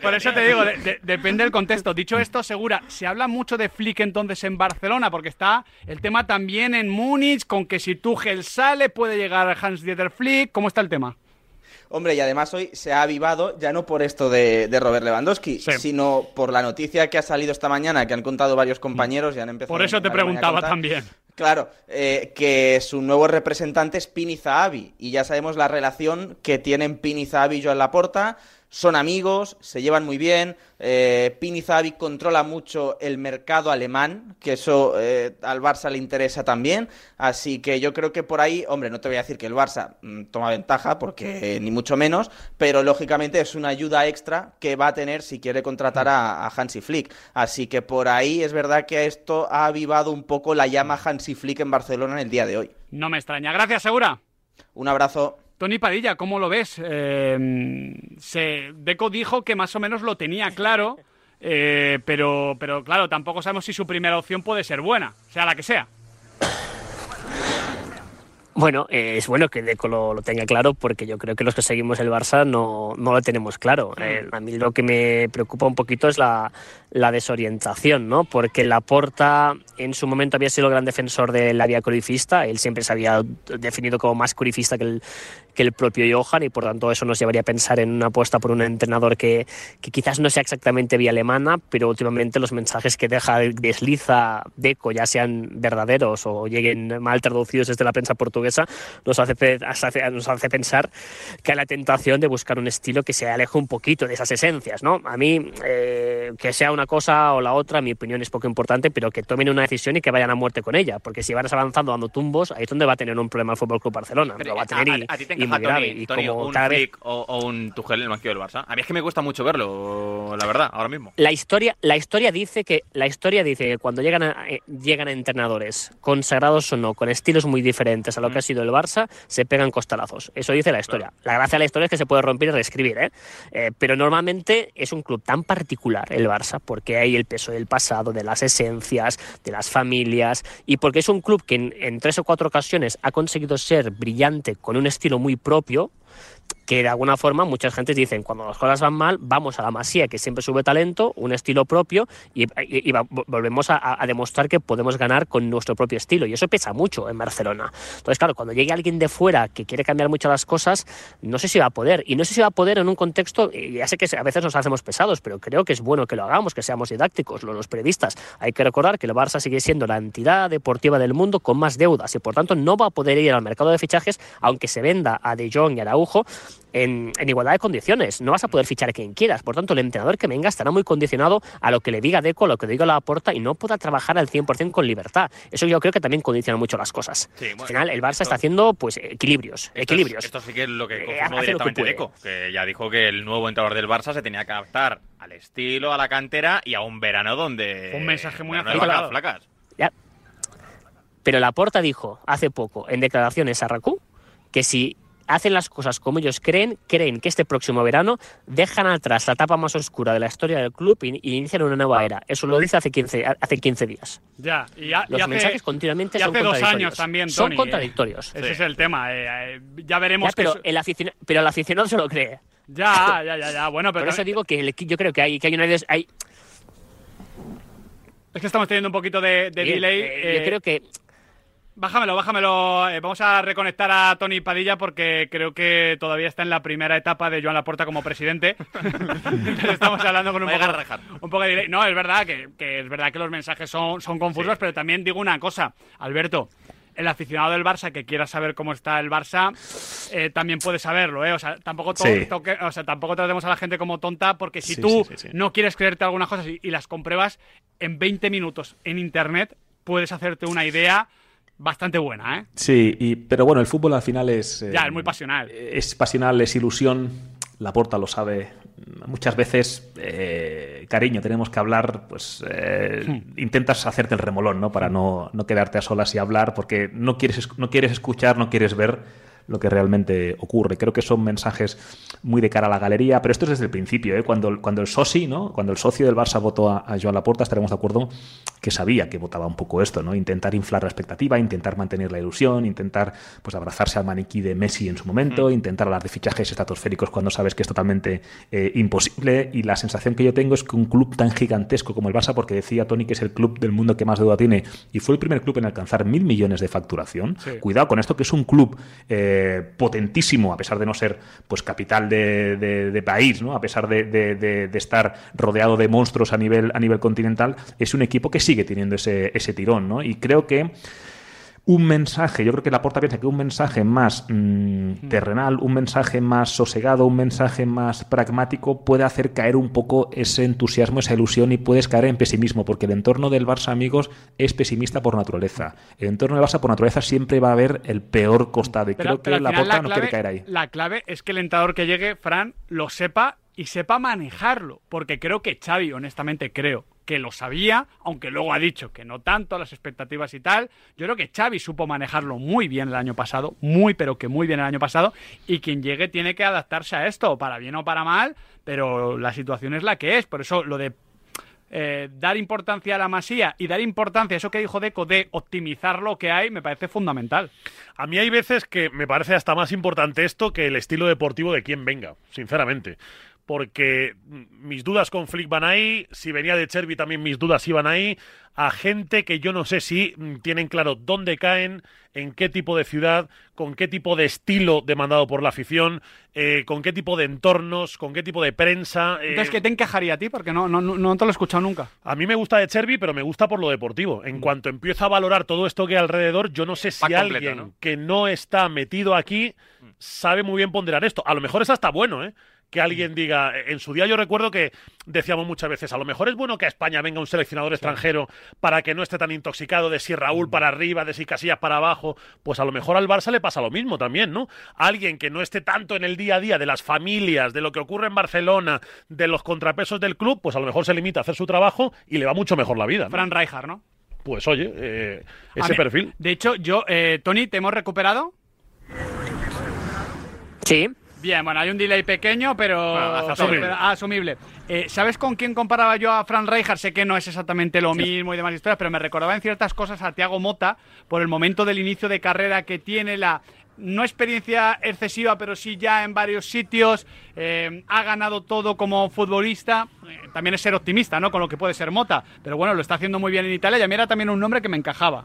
Speaker 2: por eso te digo, de- de- depende del contexto. Dicho esto, Segura, se habla mucho de Flick entonces en Barcelona, porque está el tema también en Múnich, con que si Tuchel sale puede llegar Hans-Dieter Flick. ¿Cómo está el tema?
Speaker 9: Hombre, y además hoy se ha avivado, ya no por esto de, de Robert Lewandowski,
Speaker 2: Sí.
Speaker 9: sino por la noticia que ha salido esta mañana, que han contado varios compañeros y han empezado
Speaker 2: Por eso te preguntaba también.
Speaker 9: Claro, eh, que su nuevo representante es Pini Zahavi, y ya sabemos la relación que tienen Pini Zahavi y Joan Laporta. Son amigos, se llevan muy bien. Eh, Pini Zahavi controla mucho el mercado alemán, que eso eh, al Barça le interesa también. Así que yo creo que por ahí, hombre, no te voy a decir que el Barça mm, toma ventaja, porque eh, ni mucho menos, pero lógicamente es una ayuda extra que va a tener si quiere contratar a, a Hansi Flick. Así que por ahí es verdad que esto ha avivado un poco la llama Hansi Flick en Barcelona en el día de hoy.
Speaker 2: No me extraña. Gracias, Segura.
Speaker 9: Un abrazo.
Speaker 2: Tony Padilla, ¿cómo lo ves? Eh, se, Deco dijo que más o menos lo tenía claro, eh, pero, pero claro, tampoco sabemos si su primera opción puede ser buena, sea la que sea.
Speaker 3: Bueno, eh, es bueno que Deco lo, lo tenga claro porque yo creo que los que seguimos el Barça no, no lo tenemos claro. Eh, a mí lo que me preocupa un poquito es la, la desorientación, ¿no? Porque Laporta en su momento había sido el gran defensor del área curifista, él siempre se había definido como más curifista que el, que el propio Johan y por tanto eso nos llevaría a pensar en una apuesta por un entrenador que, que quizás no sea exactamente vía alemana, pero últimamente los mensajes que deja desliza Deco, ya sean verdaderos o lleguen mal traducidos desde la prensa portuguesa, nos hace, nos hace pensar que hay la tentación de buscar un estilo que se aleje un poquito de esas esencias, ¿no? A mí, eh, que sea una cosa o la otra, mi opinión es poco importante, pero que tomen una decisión y que vayan a muerte con ella, porque si van avanzando dando tumbos, ahí es donde va a tener un problema el Fútbol Club Barcelona. Lo va a tener y,
Speaker 7: a, a
Speaker 3: y muy
Speaker 7: encaja
Speaker 3: grave.
Speaker 7: Tony,
Speaker 3: Y
Speaker 7: Tony,
Speaker 3: como
Speaker 7: un
Speaker 3: cada vez-
Speaker 7: o, o un Tuchel en el banquillo del Barça. A mí es que me cuesta mucho verlo, la verdad, ahora mismo.
Speaker 3: La historia, la historia dice que la historia dice que cuando llegan a, eh, llegan a entrenadores consagrados o no, con estilos muy diferentes a lo que ha sido el Barça, se pegan costalazos. Eso dice la historia. La gracia de la historia es que se puede romper y reescribir, ¿eh? Eh, pero normalmente es un club tan particular el Barça porque hay el peso del pasado, de las esencias, de las familias y porque es un club que en, en tres o cuatro ocasiones ha conseguido ser brillante con un estilo muy propio que de alguna forma muchas gentes dicen cuando las cosas van mal vamos a la masía que siempre sube talento un estilo propio y, volvemos a, demostrar que podemos ganar con nuestro propio estilo y eso pesa mucho en Barcelona. Entonces claro cuando llegue alguien de fuera que quiere cambiar mucho las cosas no sé si va a poder. Y no sé si va a poder en un contexto y ya sé que a veces nos hacemos pesados pero creo que es bueno que lo hagamos que seamos didácticos los, los periodistas. Hay que recordar que el Barça sigue siendo la entidad deportiva del mundo con más deudas y por tanto no va a poder ir al mercado de fichajes aunque se venda a De Jong y a Araujo en, en igualdad de condiciones. No vas a poder fichar a quien quieras. Por tanto, el entrenador que venga estará muy condicionado a lo que le diga Deco, a lo que le diga la Porta y no podrá trabajar al 100% con libertad. Eso yo creo que también condiciona mucho las cosas.
Speaker 7: Sí, bueno,
Speaker 3: al final, el Barça
Speaker 7: esto-
Speaker 3: está haciendo pues equilibrios.
Speaker 7: Esto es-
Speaker 3: equilibrios.
Speaker 7: Esto sí que es lo que
Speaker 3: Eh,
Speaker 7: confirmó
Speaker 3: que
Speaker 7: directamente
Speaker 3: puede.
Speaker 7: Deco, que ya dijo que el nuevo entrenador del Barça se tenía que adaptar al estilo, a la cantera y a un verano donde...
Speaker 2: Fue un mensaje muy
Speaker 7: vacas flacas.
Speaker 3: Ya. Pero la Porta dijo hace poco en declaraciones a RACU que si hacen las cosas como ellos creen, creen que este próximo verano dejan atrás la etapa más oscura de la historia del club y, y inician una nueva era. Eso lo dice hace 15, hace 15 días.
Speaker 2: Ya, y,
Speaker 3: Los
Speaker 2: y hace,
Speaker 3: mensajes continuamente
Speaker 2: y
Speaker 3: son
Speaker 2: hace dos
Speaker 3: contradictorios.
Speaker 2: años también,
Speaker 3: Son
Speaker 2: eh.
Speaker 3: contradictorios.
Speaker 2: Ese
Speaker 3: Sí.
Speaker 2: es el tema. eh, eh, ya veremos
Speaker 3: Ya, pero,
Speaker 2: que...
Speaker 3: el aficiona- pero el aficionado se lo cree.
Speaker 2: Ya, ya, ya, ya. Bueno, pero
Speaker 3: Por eso digo que el yo creo que hay, que hay una... hay-
Speaker 2: es que estamos teniendo un poquito de, de
Speaker 3: Bien,
Speaker 2: delay.
Speaker 3: eh, yo creo que
Speaker 2: Bájamelo, bájamelo. Eh, vamos a reconectar a Tony Padilla porque creo que todavía está en la primera etapa de Joan Laporta como presidente. [laughs] Entonces estamos hablando con un
Speaker 7: Vaya
Speaker 2: poco,
Speaker 7: rajar.
Speaker 2: un poco de. No, es verdad que, que es verdad que los mensajes son, son confusos, pero también digo una cosa, Alberto. El aficionado del Barça que quiera saber cómo está el Barça eh, también puede saberlo, ¿eh? O sea, tampoco, to-
Speaker 6: Sí.
Speaker 2: toque- o sea, tampoco tratemos a la gente como tonta porque si
Speaker 6: Sí,
Speaker 2: tú no quieres creerte algunas cosas y, y las compruebas en 20 minutos en internet, puedes hacerte una idea bastante buena, ¿eh?
Speaker 6: Sí, y, pero bueno, el fútbol al final es... eh,
Speaker 2: Ya, es muy pasional.
Speaker 6: Es pasional, es ilusión. La Porta lo sabe. Muchas veces, eh, cariño, tenemos que hablar, pues eh,
Speaker 2: Hmm.
Speaker 6: intentas hacerte el remolón, ¿no? Para no, no quedarte a solas y hablar, porque no quieres, es- no quieres escuchar, no quieres ver lo que realmente ocurre. Creo que son mensajes muy de cara a la galería, pero esto es desde el principio, ¿eh? Cuando, cuando el soci, ¿no? Cuando el socio del Barça votó a, a Joan Laporta, estaremos de acuerdo que sabía que votaba un poco esto, ¿no? Intentar inflar la expectativa, intentar mantener la ilusión, intentar pues abrazarse al maniquí de Messi en su momento, intentar hablar de fichajes estratosféricos cuando sabes que es totalmente eh, imposible. Y la sensación que yo tengo es que un club tan gigantesco como el Barça, porque decía Tony que es el club del mundo que más deuda tiene y fue el primer club en alcanzar mil millones de facturación.
Speaker 18: Sí.
Speaker 6: Cuidado con esto, que es un club eh, potentísimo, a pesar de no ser pues capital de, país, ¿no? a pesar de- de estar rodeado de monstruos a nivel, a nivel continental, es un equipo que sigue teniendo ese, ese tirón. ¿no? Y creo que un mensaje, yo creo que la Porta piensa que un mensaje más mm, terrenal, un mensaje más sosegado, un mensaje más pragmático puede hacer caer un poco ese entusiasmo, esa ilusión y puedes caer en pesimismo, porque el entorno del Barça, amigos, es pesimista por naturaleza. El entorno del Barça por naturaleza siempre va a haber el peor costado y
Speaker 2: Pero-
Speaker 6: creo
Speaker 2: pero
Speaker 6: que la
Speaker 2: la
Speaker 6: no
Speaker 2: clave-
Speaker 6: quiere caer ahí.
Speaker 2: La clave es que el entrenador que llegue, Fran, lo sepa y sepa manejarlo. Porque creo que Xavi, honestamente, creo que lo sabía, aunque luego ha dicho que no tanto, las expectativas y tal. Yo creo que Xavi supo manejarlo muy bien el año pasado, muy pero que muy bien el año pasado, y quien llegue tiene que adaptarse a esto, para bien o para mal, pero la situación es la que es. Por eso lo de eh, dar importancia a la masía y dar importancia a eso que dijo Deco de optimizar lo que hay me parece fundamental.
Speaker 5: A mí hay veces que me parece hasta más importante esto que el estilo deportivo de quien venga, sinceramente. Porque mm, mis dudas con Flick van ahí, si venía de Cherby también mis dudas iban ahí, a gente que yo no sé si mm, tienen claro dónde caen, en qué tipo de ciudad, con qué tipo de estilo demandado por la afición, eh, con qué tipo de entornos, con qué tipo de prensa. eh,
Speaker 2: Entonces, ¿qué te encajaría a ti? Porque no, no, no, te lo he escuchado nunca.
Speaker 5: a mí me gusta de Cherby, pero me gusta por lo deportivo. En cuanto empiezo a valorar todo esto que hay alrededor, yo no sé si
Speaker 7: completo,
Speaker 5: alguien
Speaker 7: ¿no?
Speaker 5: que no está metido aquí sabe muy bien ponderar esto. A lo mejor es hasta bueno, ¿eh? Que alguien diga, en su día yo recuerdo que decíamos muchas veces, a lo mejor es bueno que a España venga un seleccionador extranjero para que no esté tan intoxicado de si Raúl para arriba, de si Casillas para abajo, pues a lo mejor al Barça le pasa lo mismo también, ¿no? Alguien que no esté tanto en el día a día de las familias, de lo que ocurre en Barcelona, de los contrapesos del club, pues a lo mejor se limita a hacer su trabajo y le va mucho mejor la vida. ¿no?
Speaker 2: Fran Rijkaard, ¿no?
Speaker 5: Pues oye, eh, ese
Speaker 2: mí-
Speaker 5: perfil.
Speaker 2: De hecho, yo, eh, Tony, ¿te hemos recuperado?
Speaker 3: Sí.
Speaker 2: Bien, bueno, hay un delay pequeño, pero
Speaker 7: Bueno, asumible.
Speaker 2: pero- ah, asumible. Eh, ¿Sabes con quién comparaba yo a Fran Rijkaard? Sé que no es exactamente lo mismo y demás historias, pero me recordaba en ciertas cosas a Thiago Mota por el momento del inicio de carrera que tiene la no experiencia excesiva, pero sí ya en varios sitios, eh, ha ganado todo como futbolista. Eh, también es ser optimista, ¿no? Con lo que puede ser Mota, pero bueno, lo está haciendo muy bien en Italia y a mí era también un nombre que me encajaba.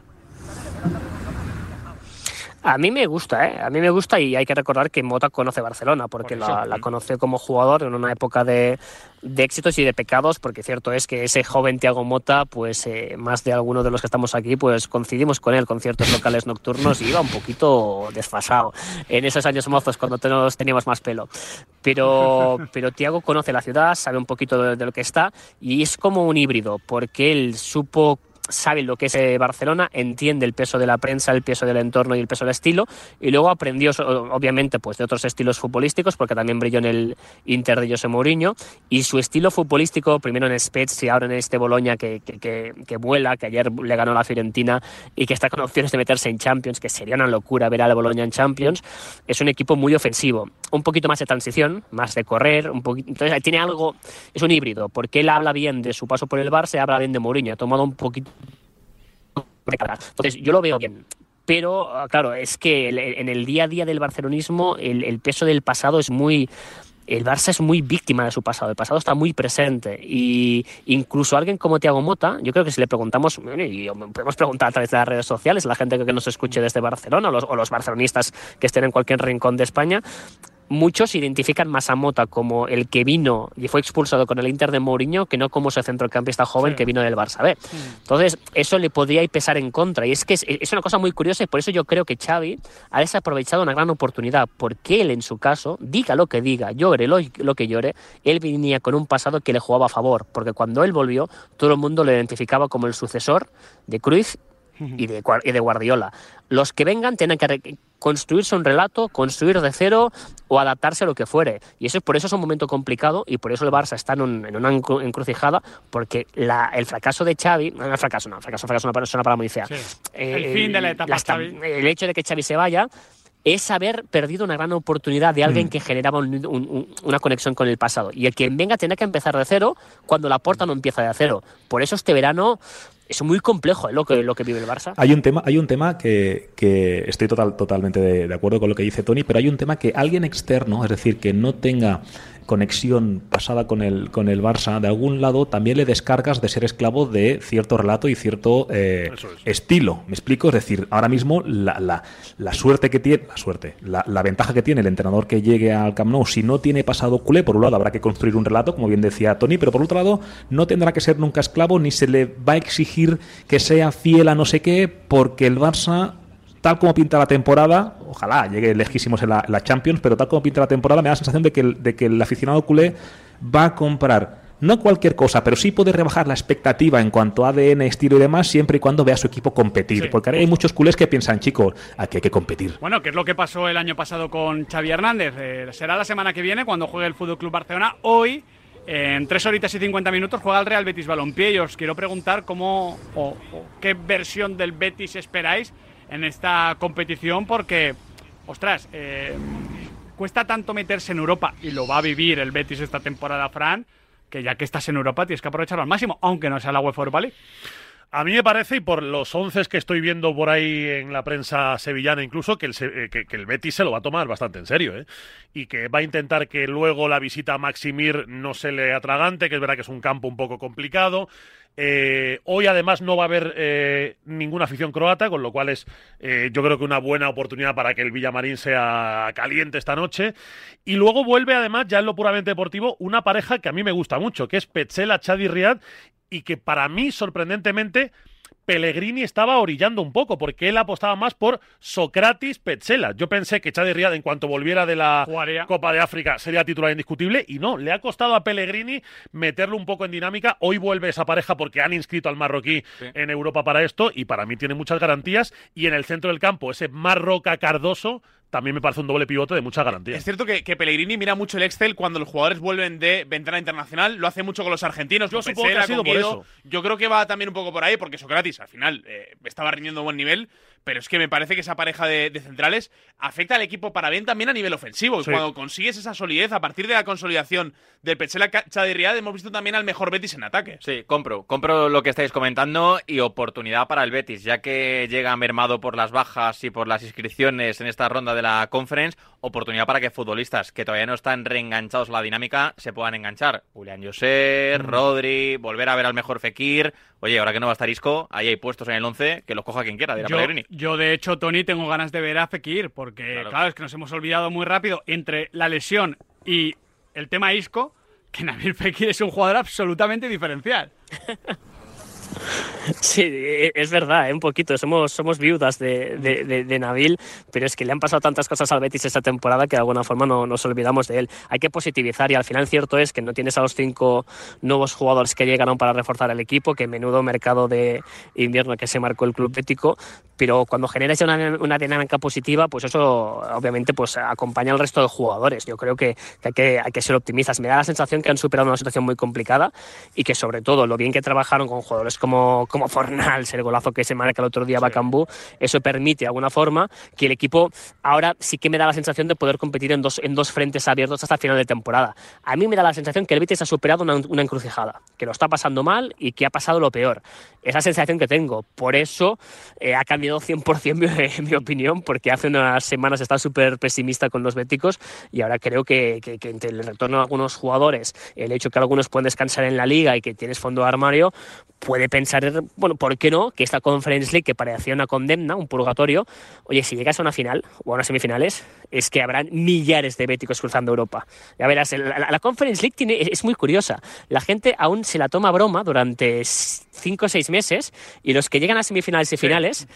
Speaker 3: A mí me gusta, ¿eh? A mí me gusta y hay que recordar que Mota conoce Barcelona, porque
Speaker 2: Por eso.
Speaker 3: la, la conoció como jugador en una época de, de éxitos y de pecados, porque cierto es que ese joven Tiago Mota, pues eh, más de alguno de los que estamos aquí, pues coincidimos con él con ciertos locales nocturnos y iba un poquito desfasado en esos años mozos cuando teníamos más pelo. Pero, [laughs] pero Tiago conoce la ciudad, sabe un poquito de, de lo que está y es como un híbrido, porque él supo sabe lo que es eh, Barcelona, entiende el peso de la prensa, el peso del entorno y el peso del estilo, y luego aprendió obviamente pues de otros estilos futbolísticos, porque también brilló en el Inter de José Mourinho, y su estilo futbolístico, primero en Spezia y ahora en este Boloña que, que, que- vuela, que ayer le ganó a la Fiorentina y que está con opciones de meterse en Champions, que sería una locura ver al Boloña en Champions, es un equipo muy ofensivo, un poquito más de transición, más de correr, un poquito, entonces tiene algo, es un híbrido, porque él habla bien de su paso por el Barça habla bien de Mourinho, ha tomado un poquito entonces, yo lo veo bien. Pero, ah, claro, es que en el día a día del barcelonismo el, el peso del pasado es muy... El Barça es muy víctima de su pasado, el pasado está muy presente. Y incluso alguien como Thiago Mota, yo creo que si le preguntamos, y podemos preguntar a través de las redes sociales, la gente que nos escuche desde Barcelona o los, o los barcelonistas que estén en cualquier rincón de España, muchos identifican más a Mota como el que vino y fue expulsado con el Inter de Mourinho que no como ese centrocampista joven que vino del Barça B. Entonces, eso le podría pesar en contra. Y es que es, es una cosa muy curiosa y por eso yo creo que Xavi ha desaprovechado una gran oportunidad. Porque él, en su caso, diga lo que diga, llore lo, lo que llore, él venía con un pasado que le jugaba a favor. Porque cuando él volvió, todo el mundo lo identificaba como el sucesor de Cruyff y de, y de Guardiola. Los que vengan tienen que construirse un relato, construir de cero o adaptarse a lo que fuere. Y eso por eso es un momento complicado y por eso el Barça está en, un- en una encru- encrucijada porque la- el fracaso de Xavi, no, el fracaso no, el fracaso, fracaso es una persona para muy fea.
Speaker 2: El fin de la etapa
Speaker 3: esta-
Speaker 2: Xavi.
Speaker 3: el hecho de que Xavi se vaya es haber perdido una gran oportunidad de alguien
Speaker 2: Mm.
Speaker 3: que generaba un- un- un- una conexión con el pasado. Y el que venga tiene que empezar de cero cuando la puerta no empieza de cero. Por eso este verano es muy complejo ¿eh? lo, que, lo que vive el Barça.
Speaker 6: Hay un tema, hay un tema que, que estoy total, totalmente de, de acuerdo con lo que dice Tony, pero hay un tema que alguien externo, es decir, que no tenga conexión pasada con el, con el Barça, de algún lado también le descargas de ser esclavo de cierto relato y cierto eh, estilo. ¿Me explico? Es decir, ahora mismo la, la- la suerte que tiene, la suerte, la, la ventaja que tiene el entrenador que llegue al Camp Nou, si no tiene pasado culé, por un lado habrá que construir un relato, como bien decía Tony, pero por otro lado no tendrá que ser nunca esclavo ni se le va a exigir que sea fiel a no sé qué, porque el Barça tal como pinta la temporada, ojalá llegue lejísimos en la, en la Champions, pero tal como pinta la temporada, me da la sensación de que, el, de que el aficionado culé va a comprar no cualquier cosa, pero sí puede rebajar la expectativa en cuanto a ADN, estilo y demás, siempre y cuando vea a su equipo competir. Porque hay muchos culés que piensan, chicos, aquí hay que competir.
Speaker 2: Bueno, que es lo que pasó el año pasado con Xavi Hernández. Eh, será la semana que viene cuando juegue el Fútbol Club Barcelona. Hoy, eh, en 3 horitas y 50 minutos, juega el Real Betis Balompié. Y os quiero preguntar cómo o, o qué versión del Betis esperáis en esta competición, porque, ostras, eh, cuesta tanto meterse en Europa y lo va a vivir el Betis esta temporada, Fran, que ya que estás en Europa tienes que aprovecharlo al máximo, aunque no sea la UEFA Europa.
Speaker 5: A mí me parece, y por los once que estoy viendo por ahí en la prensa sevillana incluso, que el, eh, que el Betis se lo va a tomar bastante en serio, ¿eh? Y que va a intentar que luego la visita a Maximir no se le atragante, que es verdad que es un campo un poco complicado. Eh, hoy además no va a haber eh, ninguna afición croata, con lo cual es eh, yo creo que una buena oportunidad para que el Villamarín sea caliente esta noche. Y luego vuelve además, ya en lo puramente deportivo, una pareja que a mí me gusta mucho, que es Petzela, Chadi Riad, y que para mí, sorprendentemente, Pellegrini estaba orillando un poco, porque él apostaba más por Socrates Petzela. Yo pensé que Chadi Riad, en cuanto volviera de la Copa de África, sería titular indiscutible, y no, le ha costado a Pellegrini meterlo un poco en dinámica. Hoy vuelve esa pareja porque han inscrito al marroquí en Europa para esto, y para mí tiene muchas garantías. Y en el centro del campo, ese Marroca Cardoso también me parece un doble pivote de muchas garantías.
Speaker 4: Es cierto que, que Pellegrini mira mucho el Excel cuando los jugadores vuelven de ventana internacional. Lo hace mucho con los argentinos.
Speaker 5: Yo supongo que ha sido por eso.
Speaker 4: Yo creo que va también un poco por ahí, porque Socrates al final eh, estaba rindiendo buen nivel. Pero es que me parece que esa pareja de, de centrales afecta al equipo para bien también a nivel ofensivo. Y cuando consigues esa solidez, a partir de la consolidación del Petzela Chadi Riad, hemos visto también al mejor Betis en ataque.
Speaker 7: Sí, compro. Compro lo que estáis comentando y oportunidad para el Betis, ya que llega mermado por las bajas y por las inscripciones en esta ronda de la Conference. Oportunidad para que futbolistas que todavía no están reenganchados a la dinámica se puedan enganchar. Julián José, Rodri, volver a ver al mejor Fekir. Oye, ahora que no va a estar Isco, ahí hay puestos en el 11 que los coja quien quiera, dirá
Speaker 2: Yo,
Speaker 7: Pellegrini.
Speaker 2: Yo, de hecho, Tony, tengo ganas de ver a Fekir, porque, claro. es que nos hemos olvidado muy rápido entre la lesión y el tema Isco, que Nabil [laughs] Fekir es un jugador absolutamente diferencial. [laughs]
Speaker 3: Sí, e- es verdad, ¿eh? un poquito. Somos, somos viudas de, de, de- de Nabil, pero es que le han pasado tantas cosas al Betis esta temporada que de alguna forma no nos olvidamos de él. Hay que positivizar y al final cierto es que no tienes a los cinco nuevos jugadores que llegaron para reforzar el equipo, que menudo mercado de invierno que se marcó el club bético, pero cuando generas una, una dinámica positiva, pues eso obviamente pues acompaña al resto de jugadores. Yo creo que, que hay, que hay que ser optimistas. Me da la sensación que han superado una situación muy complicada y que sobre todo lo bien que trabajaron con jugadores como, como Fornals, el golazo que se marca el otro día Bacambú, eso permite de alguna forma que el equipo ahora sí que me da la sensación de poder competir en dos, en dos frentes abiertos hasta final de temporada. A mí me da la sensación que el Betis ha superado una, una encrucijada, que lo está pasando mal y que ha pasado lo peor. Esa sensación que tengo. Por eso eh, ha cambiado 100% mi, [laughs] mi opinión, porque hace unas semanas estaba súper pesimista con los béticos y ahora creo que, que, que entre el retorno de algunos jugadores, el hecho que algunos pueden descansar en la liga y que tienes fondo de armario, puede pensar, bueno, ¿por qué no? Que esta Conference League, que parecía una condemna, un purgatorio, oye, si llegas a una final o a unas semifinales, es que habrán millares de béticos cruzando Europa. Ya verás, la, la- la Conference League tiene, es muy curiosa. La gente aún se la toma a broma durante 5 o 6 meses y los que llegan a semifinales y finales...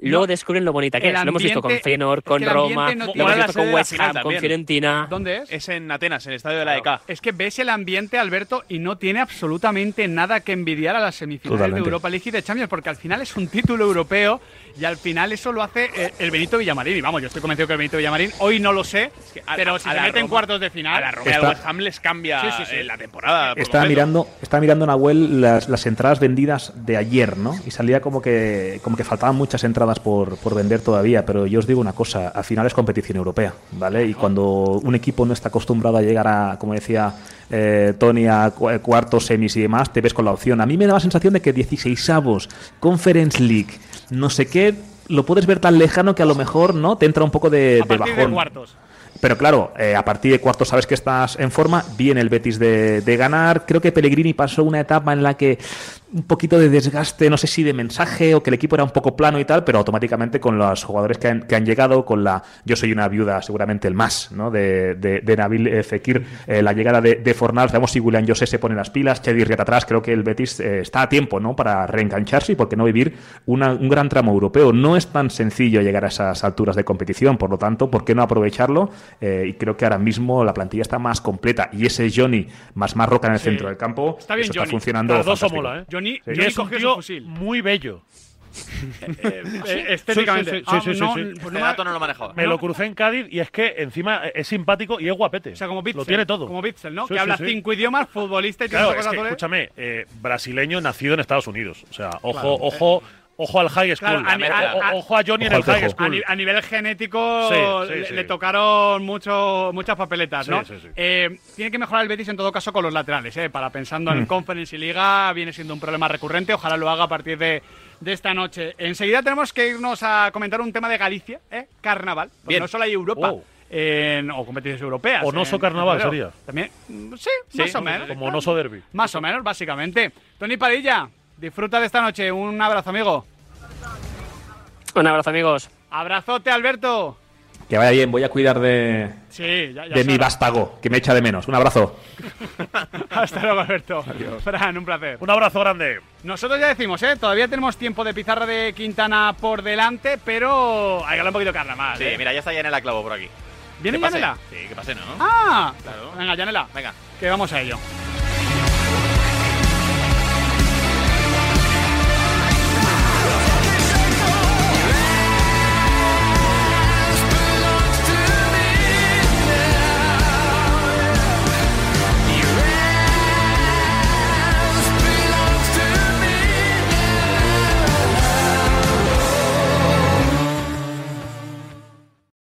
Speaker 3: Luego
Speaker 2: No,
Speaker 3: descubren lo bonita que es. Lo hemos visto con
Speaker 2: ambiente-
Speaker 3: Feyenoord,
Speaker 2: es
Speaker 3: con
Speaker 2: que
Speaker 3: Roma,
Speaker 2: ambiente no
Speaker 3: lo hemos visto con West Ham, con. Fiorentina.
Speaker 2: ¿Dónde es?
Speaker 4: Es en Atenas, en el estadio de la EK.
Speaker 2: Es que ves el ambiente, Alberto, y no tiene absolutamente nada que envidiar a las semifinales
Speaker 6: Totalmente.
Speaker 2: de Europa League y de Champions, porque al final es un título europeo y al final eso lo hace eh, el Benito Villamarín. Y vamos, yo estoy convencido que el Benito Villamarín hoy no lo sé,
Speaker 4: a-
Speaker 2: pero si
Speaker 4: a
Speaker 2: se mete en cuartos de final.
Speaker 4: A la Roma
Speaker 6: Está-
Speaker 4: West Ham les cambia
Speaker 2: Sí, sí, sí.
Speaker 4: eh, la temporada. por
Speaker 6: Estaba mirando, estaba mirando Nahuel las, las entradas vendidas de ayer, ¿no? Y salía como que, como que faltaban muchas entradas por, por vender todavía, pero yo os digo una cosa, al final es competición europea, ¿vale? Y cuando un equipo no está acostumbrado a llegar a, como decía eh, Tony, a cu- eh, cuartos, semis y demás, te ves con la opción. A mí me da la sensación de que 16avos, Conference League, no sé qué, lo puedes ver tan lejano que a lo mejor, ¿no? Te entra un poco de,
Speaker 2: a
Speaker 6: de
Speaker 2: partir de
Speaker 6: bajón.
Speaker 2: cuartos.
Speaker 6: Pero claro, eh, a partir de cuartos sabes que estás en forma, viene el Betis de, de ganar. Creo que Pellegrini pasó una etapa en la que un poquito de desgaste, no sé si de mensaje o que el equipo era un poco plano y tal, pero automáticamente con los jugadores que han, que han llegado, con la. Yo soy una viuda, seguramente el más, ¿no? De, de, de Nabil Fekir, eh, la llegada de, de Fornal, sabemos si William José se pone las pilas, Chedi Riat atrás, creo que el Betis eh, está a tiempo, ¿no? Para reengancharse y por qué no vivir una- un gran tramo europeo. No es tan sencillo llegar a esas alturas de competición, por lo tanto, ¿por qué no aprovecharlo? Eh, y creo que ahora mismo la plantilla está más completa y ese Johnny más Marroca en el
Speaker 2: Sí.
Speaker 6: centro del campo,
Speaker 2: Está bien,
Speaker 6: eso
Speaker 2: Johnny.
Speaker 6: está funcionando.
Speaker 5: Mola, ¿eh?
Speaker 2: Johnny,
Speaker 5: Y
Speaker 2: Johnny
Speaker 5: es un
Speaker 2: cogió
Speaker 5: tío
Speaker 2: fusil.
Speaker 5: muy bello.
Speaker 2: Eh, estéticamente.
Speaker 5: Sí, sí, sí,
Speaker 2: Ah,
Speaker 5: sí, sí,
Speaker 2: no,
Speaker 5: sí.
Speaker 2: pues
Speaker 7: Este
Speaker 2: no
Speaker 7: dato no lo manejaba.
Speaker 5: Me lo crucé en Cádiz y es que encima es simpático y es guapete.
Speaker 2: O sea, como Bitzel.
Speaker 5: Lo tiene todo.
Speaker 2: Como Bitzel, ¿no?
Speaker 5: Sí,
Speaker 2: que
Speaker 5: sí,
Speaker 2: habla
Speaker 5: sí.
Speaker 2: cinco idiomas, futbolista y tiene
Speaker 5: Claro, es que, escúchame, eh, brasileño nacido en Estados Unidos. O sea, ojo,
Speaker 2: Claro.
Speaker 5: ojo Ojo al high school.
Speaker 2: Claro, a ni- a-
Speaker 5: O-
Speaker 2: a-
Speaker 5: ojo a Johnny en el
Speaker 6: Ojo
Speaker 5: high school.
Speaker 2: a nivel genético
Speaker 5: Sí, sí,
Speaker 2: le,
Speaker 5: sí.
Speaker 2: le tocaron mucho, muchas papeletas,
Speaker 5: Sí,
Speaker 2: ¿no?
Speaker 5: sí, sí.
Speaker 2: Eh, tiene que mejorar el Betis en todo caso con los laterales, ¿eh? Para pensando en
Speaker 6: Mm.
Speaker 2: Conference y Liga viene siendo un problema recurrente. Ojalá lo haga a partir de, de esta noche. Enseguida tenemos que irnos a comentar un tema de Galicia, ¿eh? Carnaval. Porque
Speaker 4: Bien.
Speaker 2: no solo hay Europa.
Speaker 5: Oh.
Speaker 2: en- o competiciones europeas.
Speaker 5: O Noso
Speaker 2: en-
Speaker 5: Carnaval
Speaker 2: en
Speaker 5: sería.
Speaker 2: También, mm, sí,
Speaker 4: Sí,
Speaker 2: más o menos.
Speaker 5: Como Noso Derby.
Speaker 2: Más o menos, básicamente. Tony Padilla, disfruta de esta noche. Un abrazo, amigo.
Speaker 3: Un abrazo, amigos.
Speaker 2: Abrazote, Alberto.
Speaker 6: Que vaya bien, voy a cuidar de,
Speaker 2: Sí, ya, ya
Speaker 6: de mi vástago, que me echa de menos. Un abrazo. [laughs]
Speaker 2: Hasta luego, Alberto. Fran, un placer.
Speaker 5: Un abrazo grande.
Speaker 2: Nosotros ya decimos, ¿eh? Todavía tenemos tiempo de pizarra de Quintana por delante, pero hay que hablar un poquito de carnaval.
Speaker 7: Sí,
Speaker 2: ¿eh?
Speaker 7: mira, ya está Yanela Clavo por aquí.
Speaker 2: ¿Viene. Yanela?
Speaker 7: Sí, que pase, ¿no?
Speaker 2: Ah,
Speaker 7: Claro.
Speaker 2: venga, Yanela,
Speaker 7: Venga.
Speaker 2: que vamos a ello.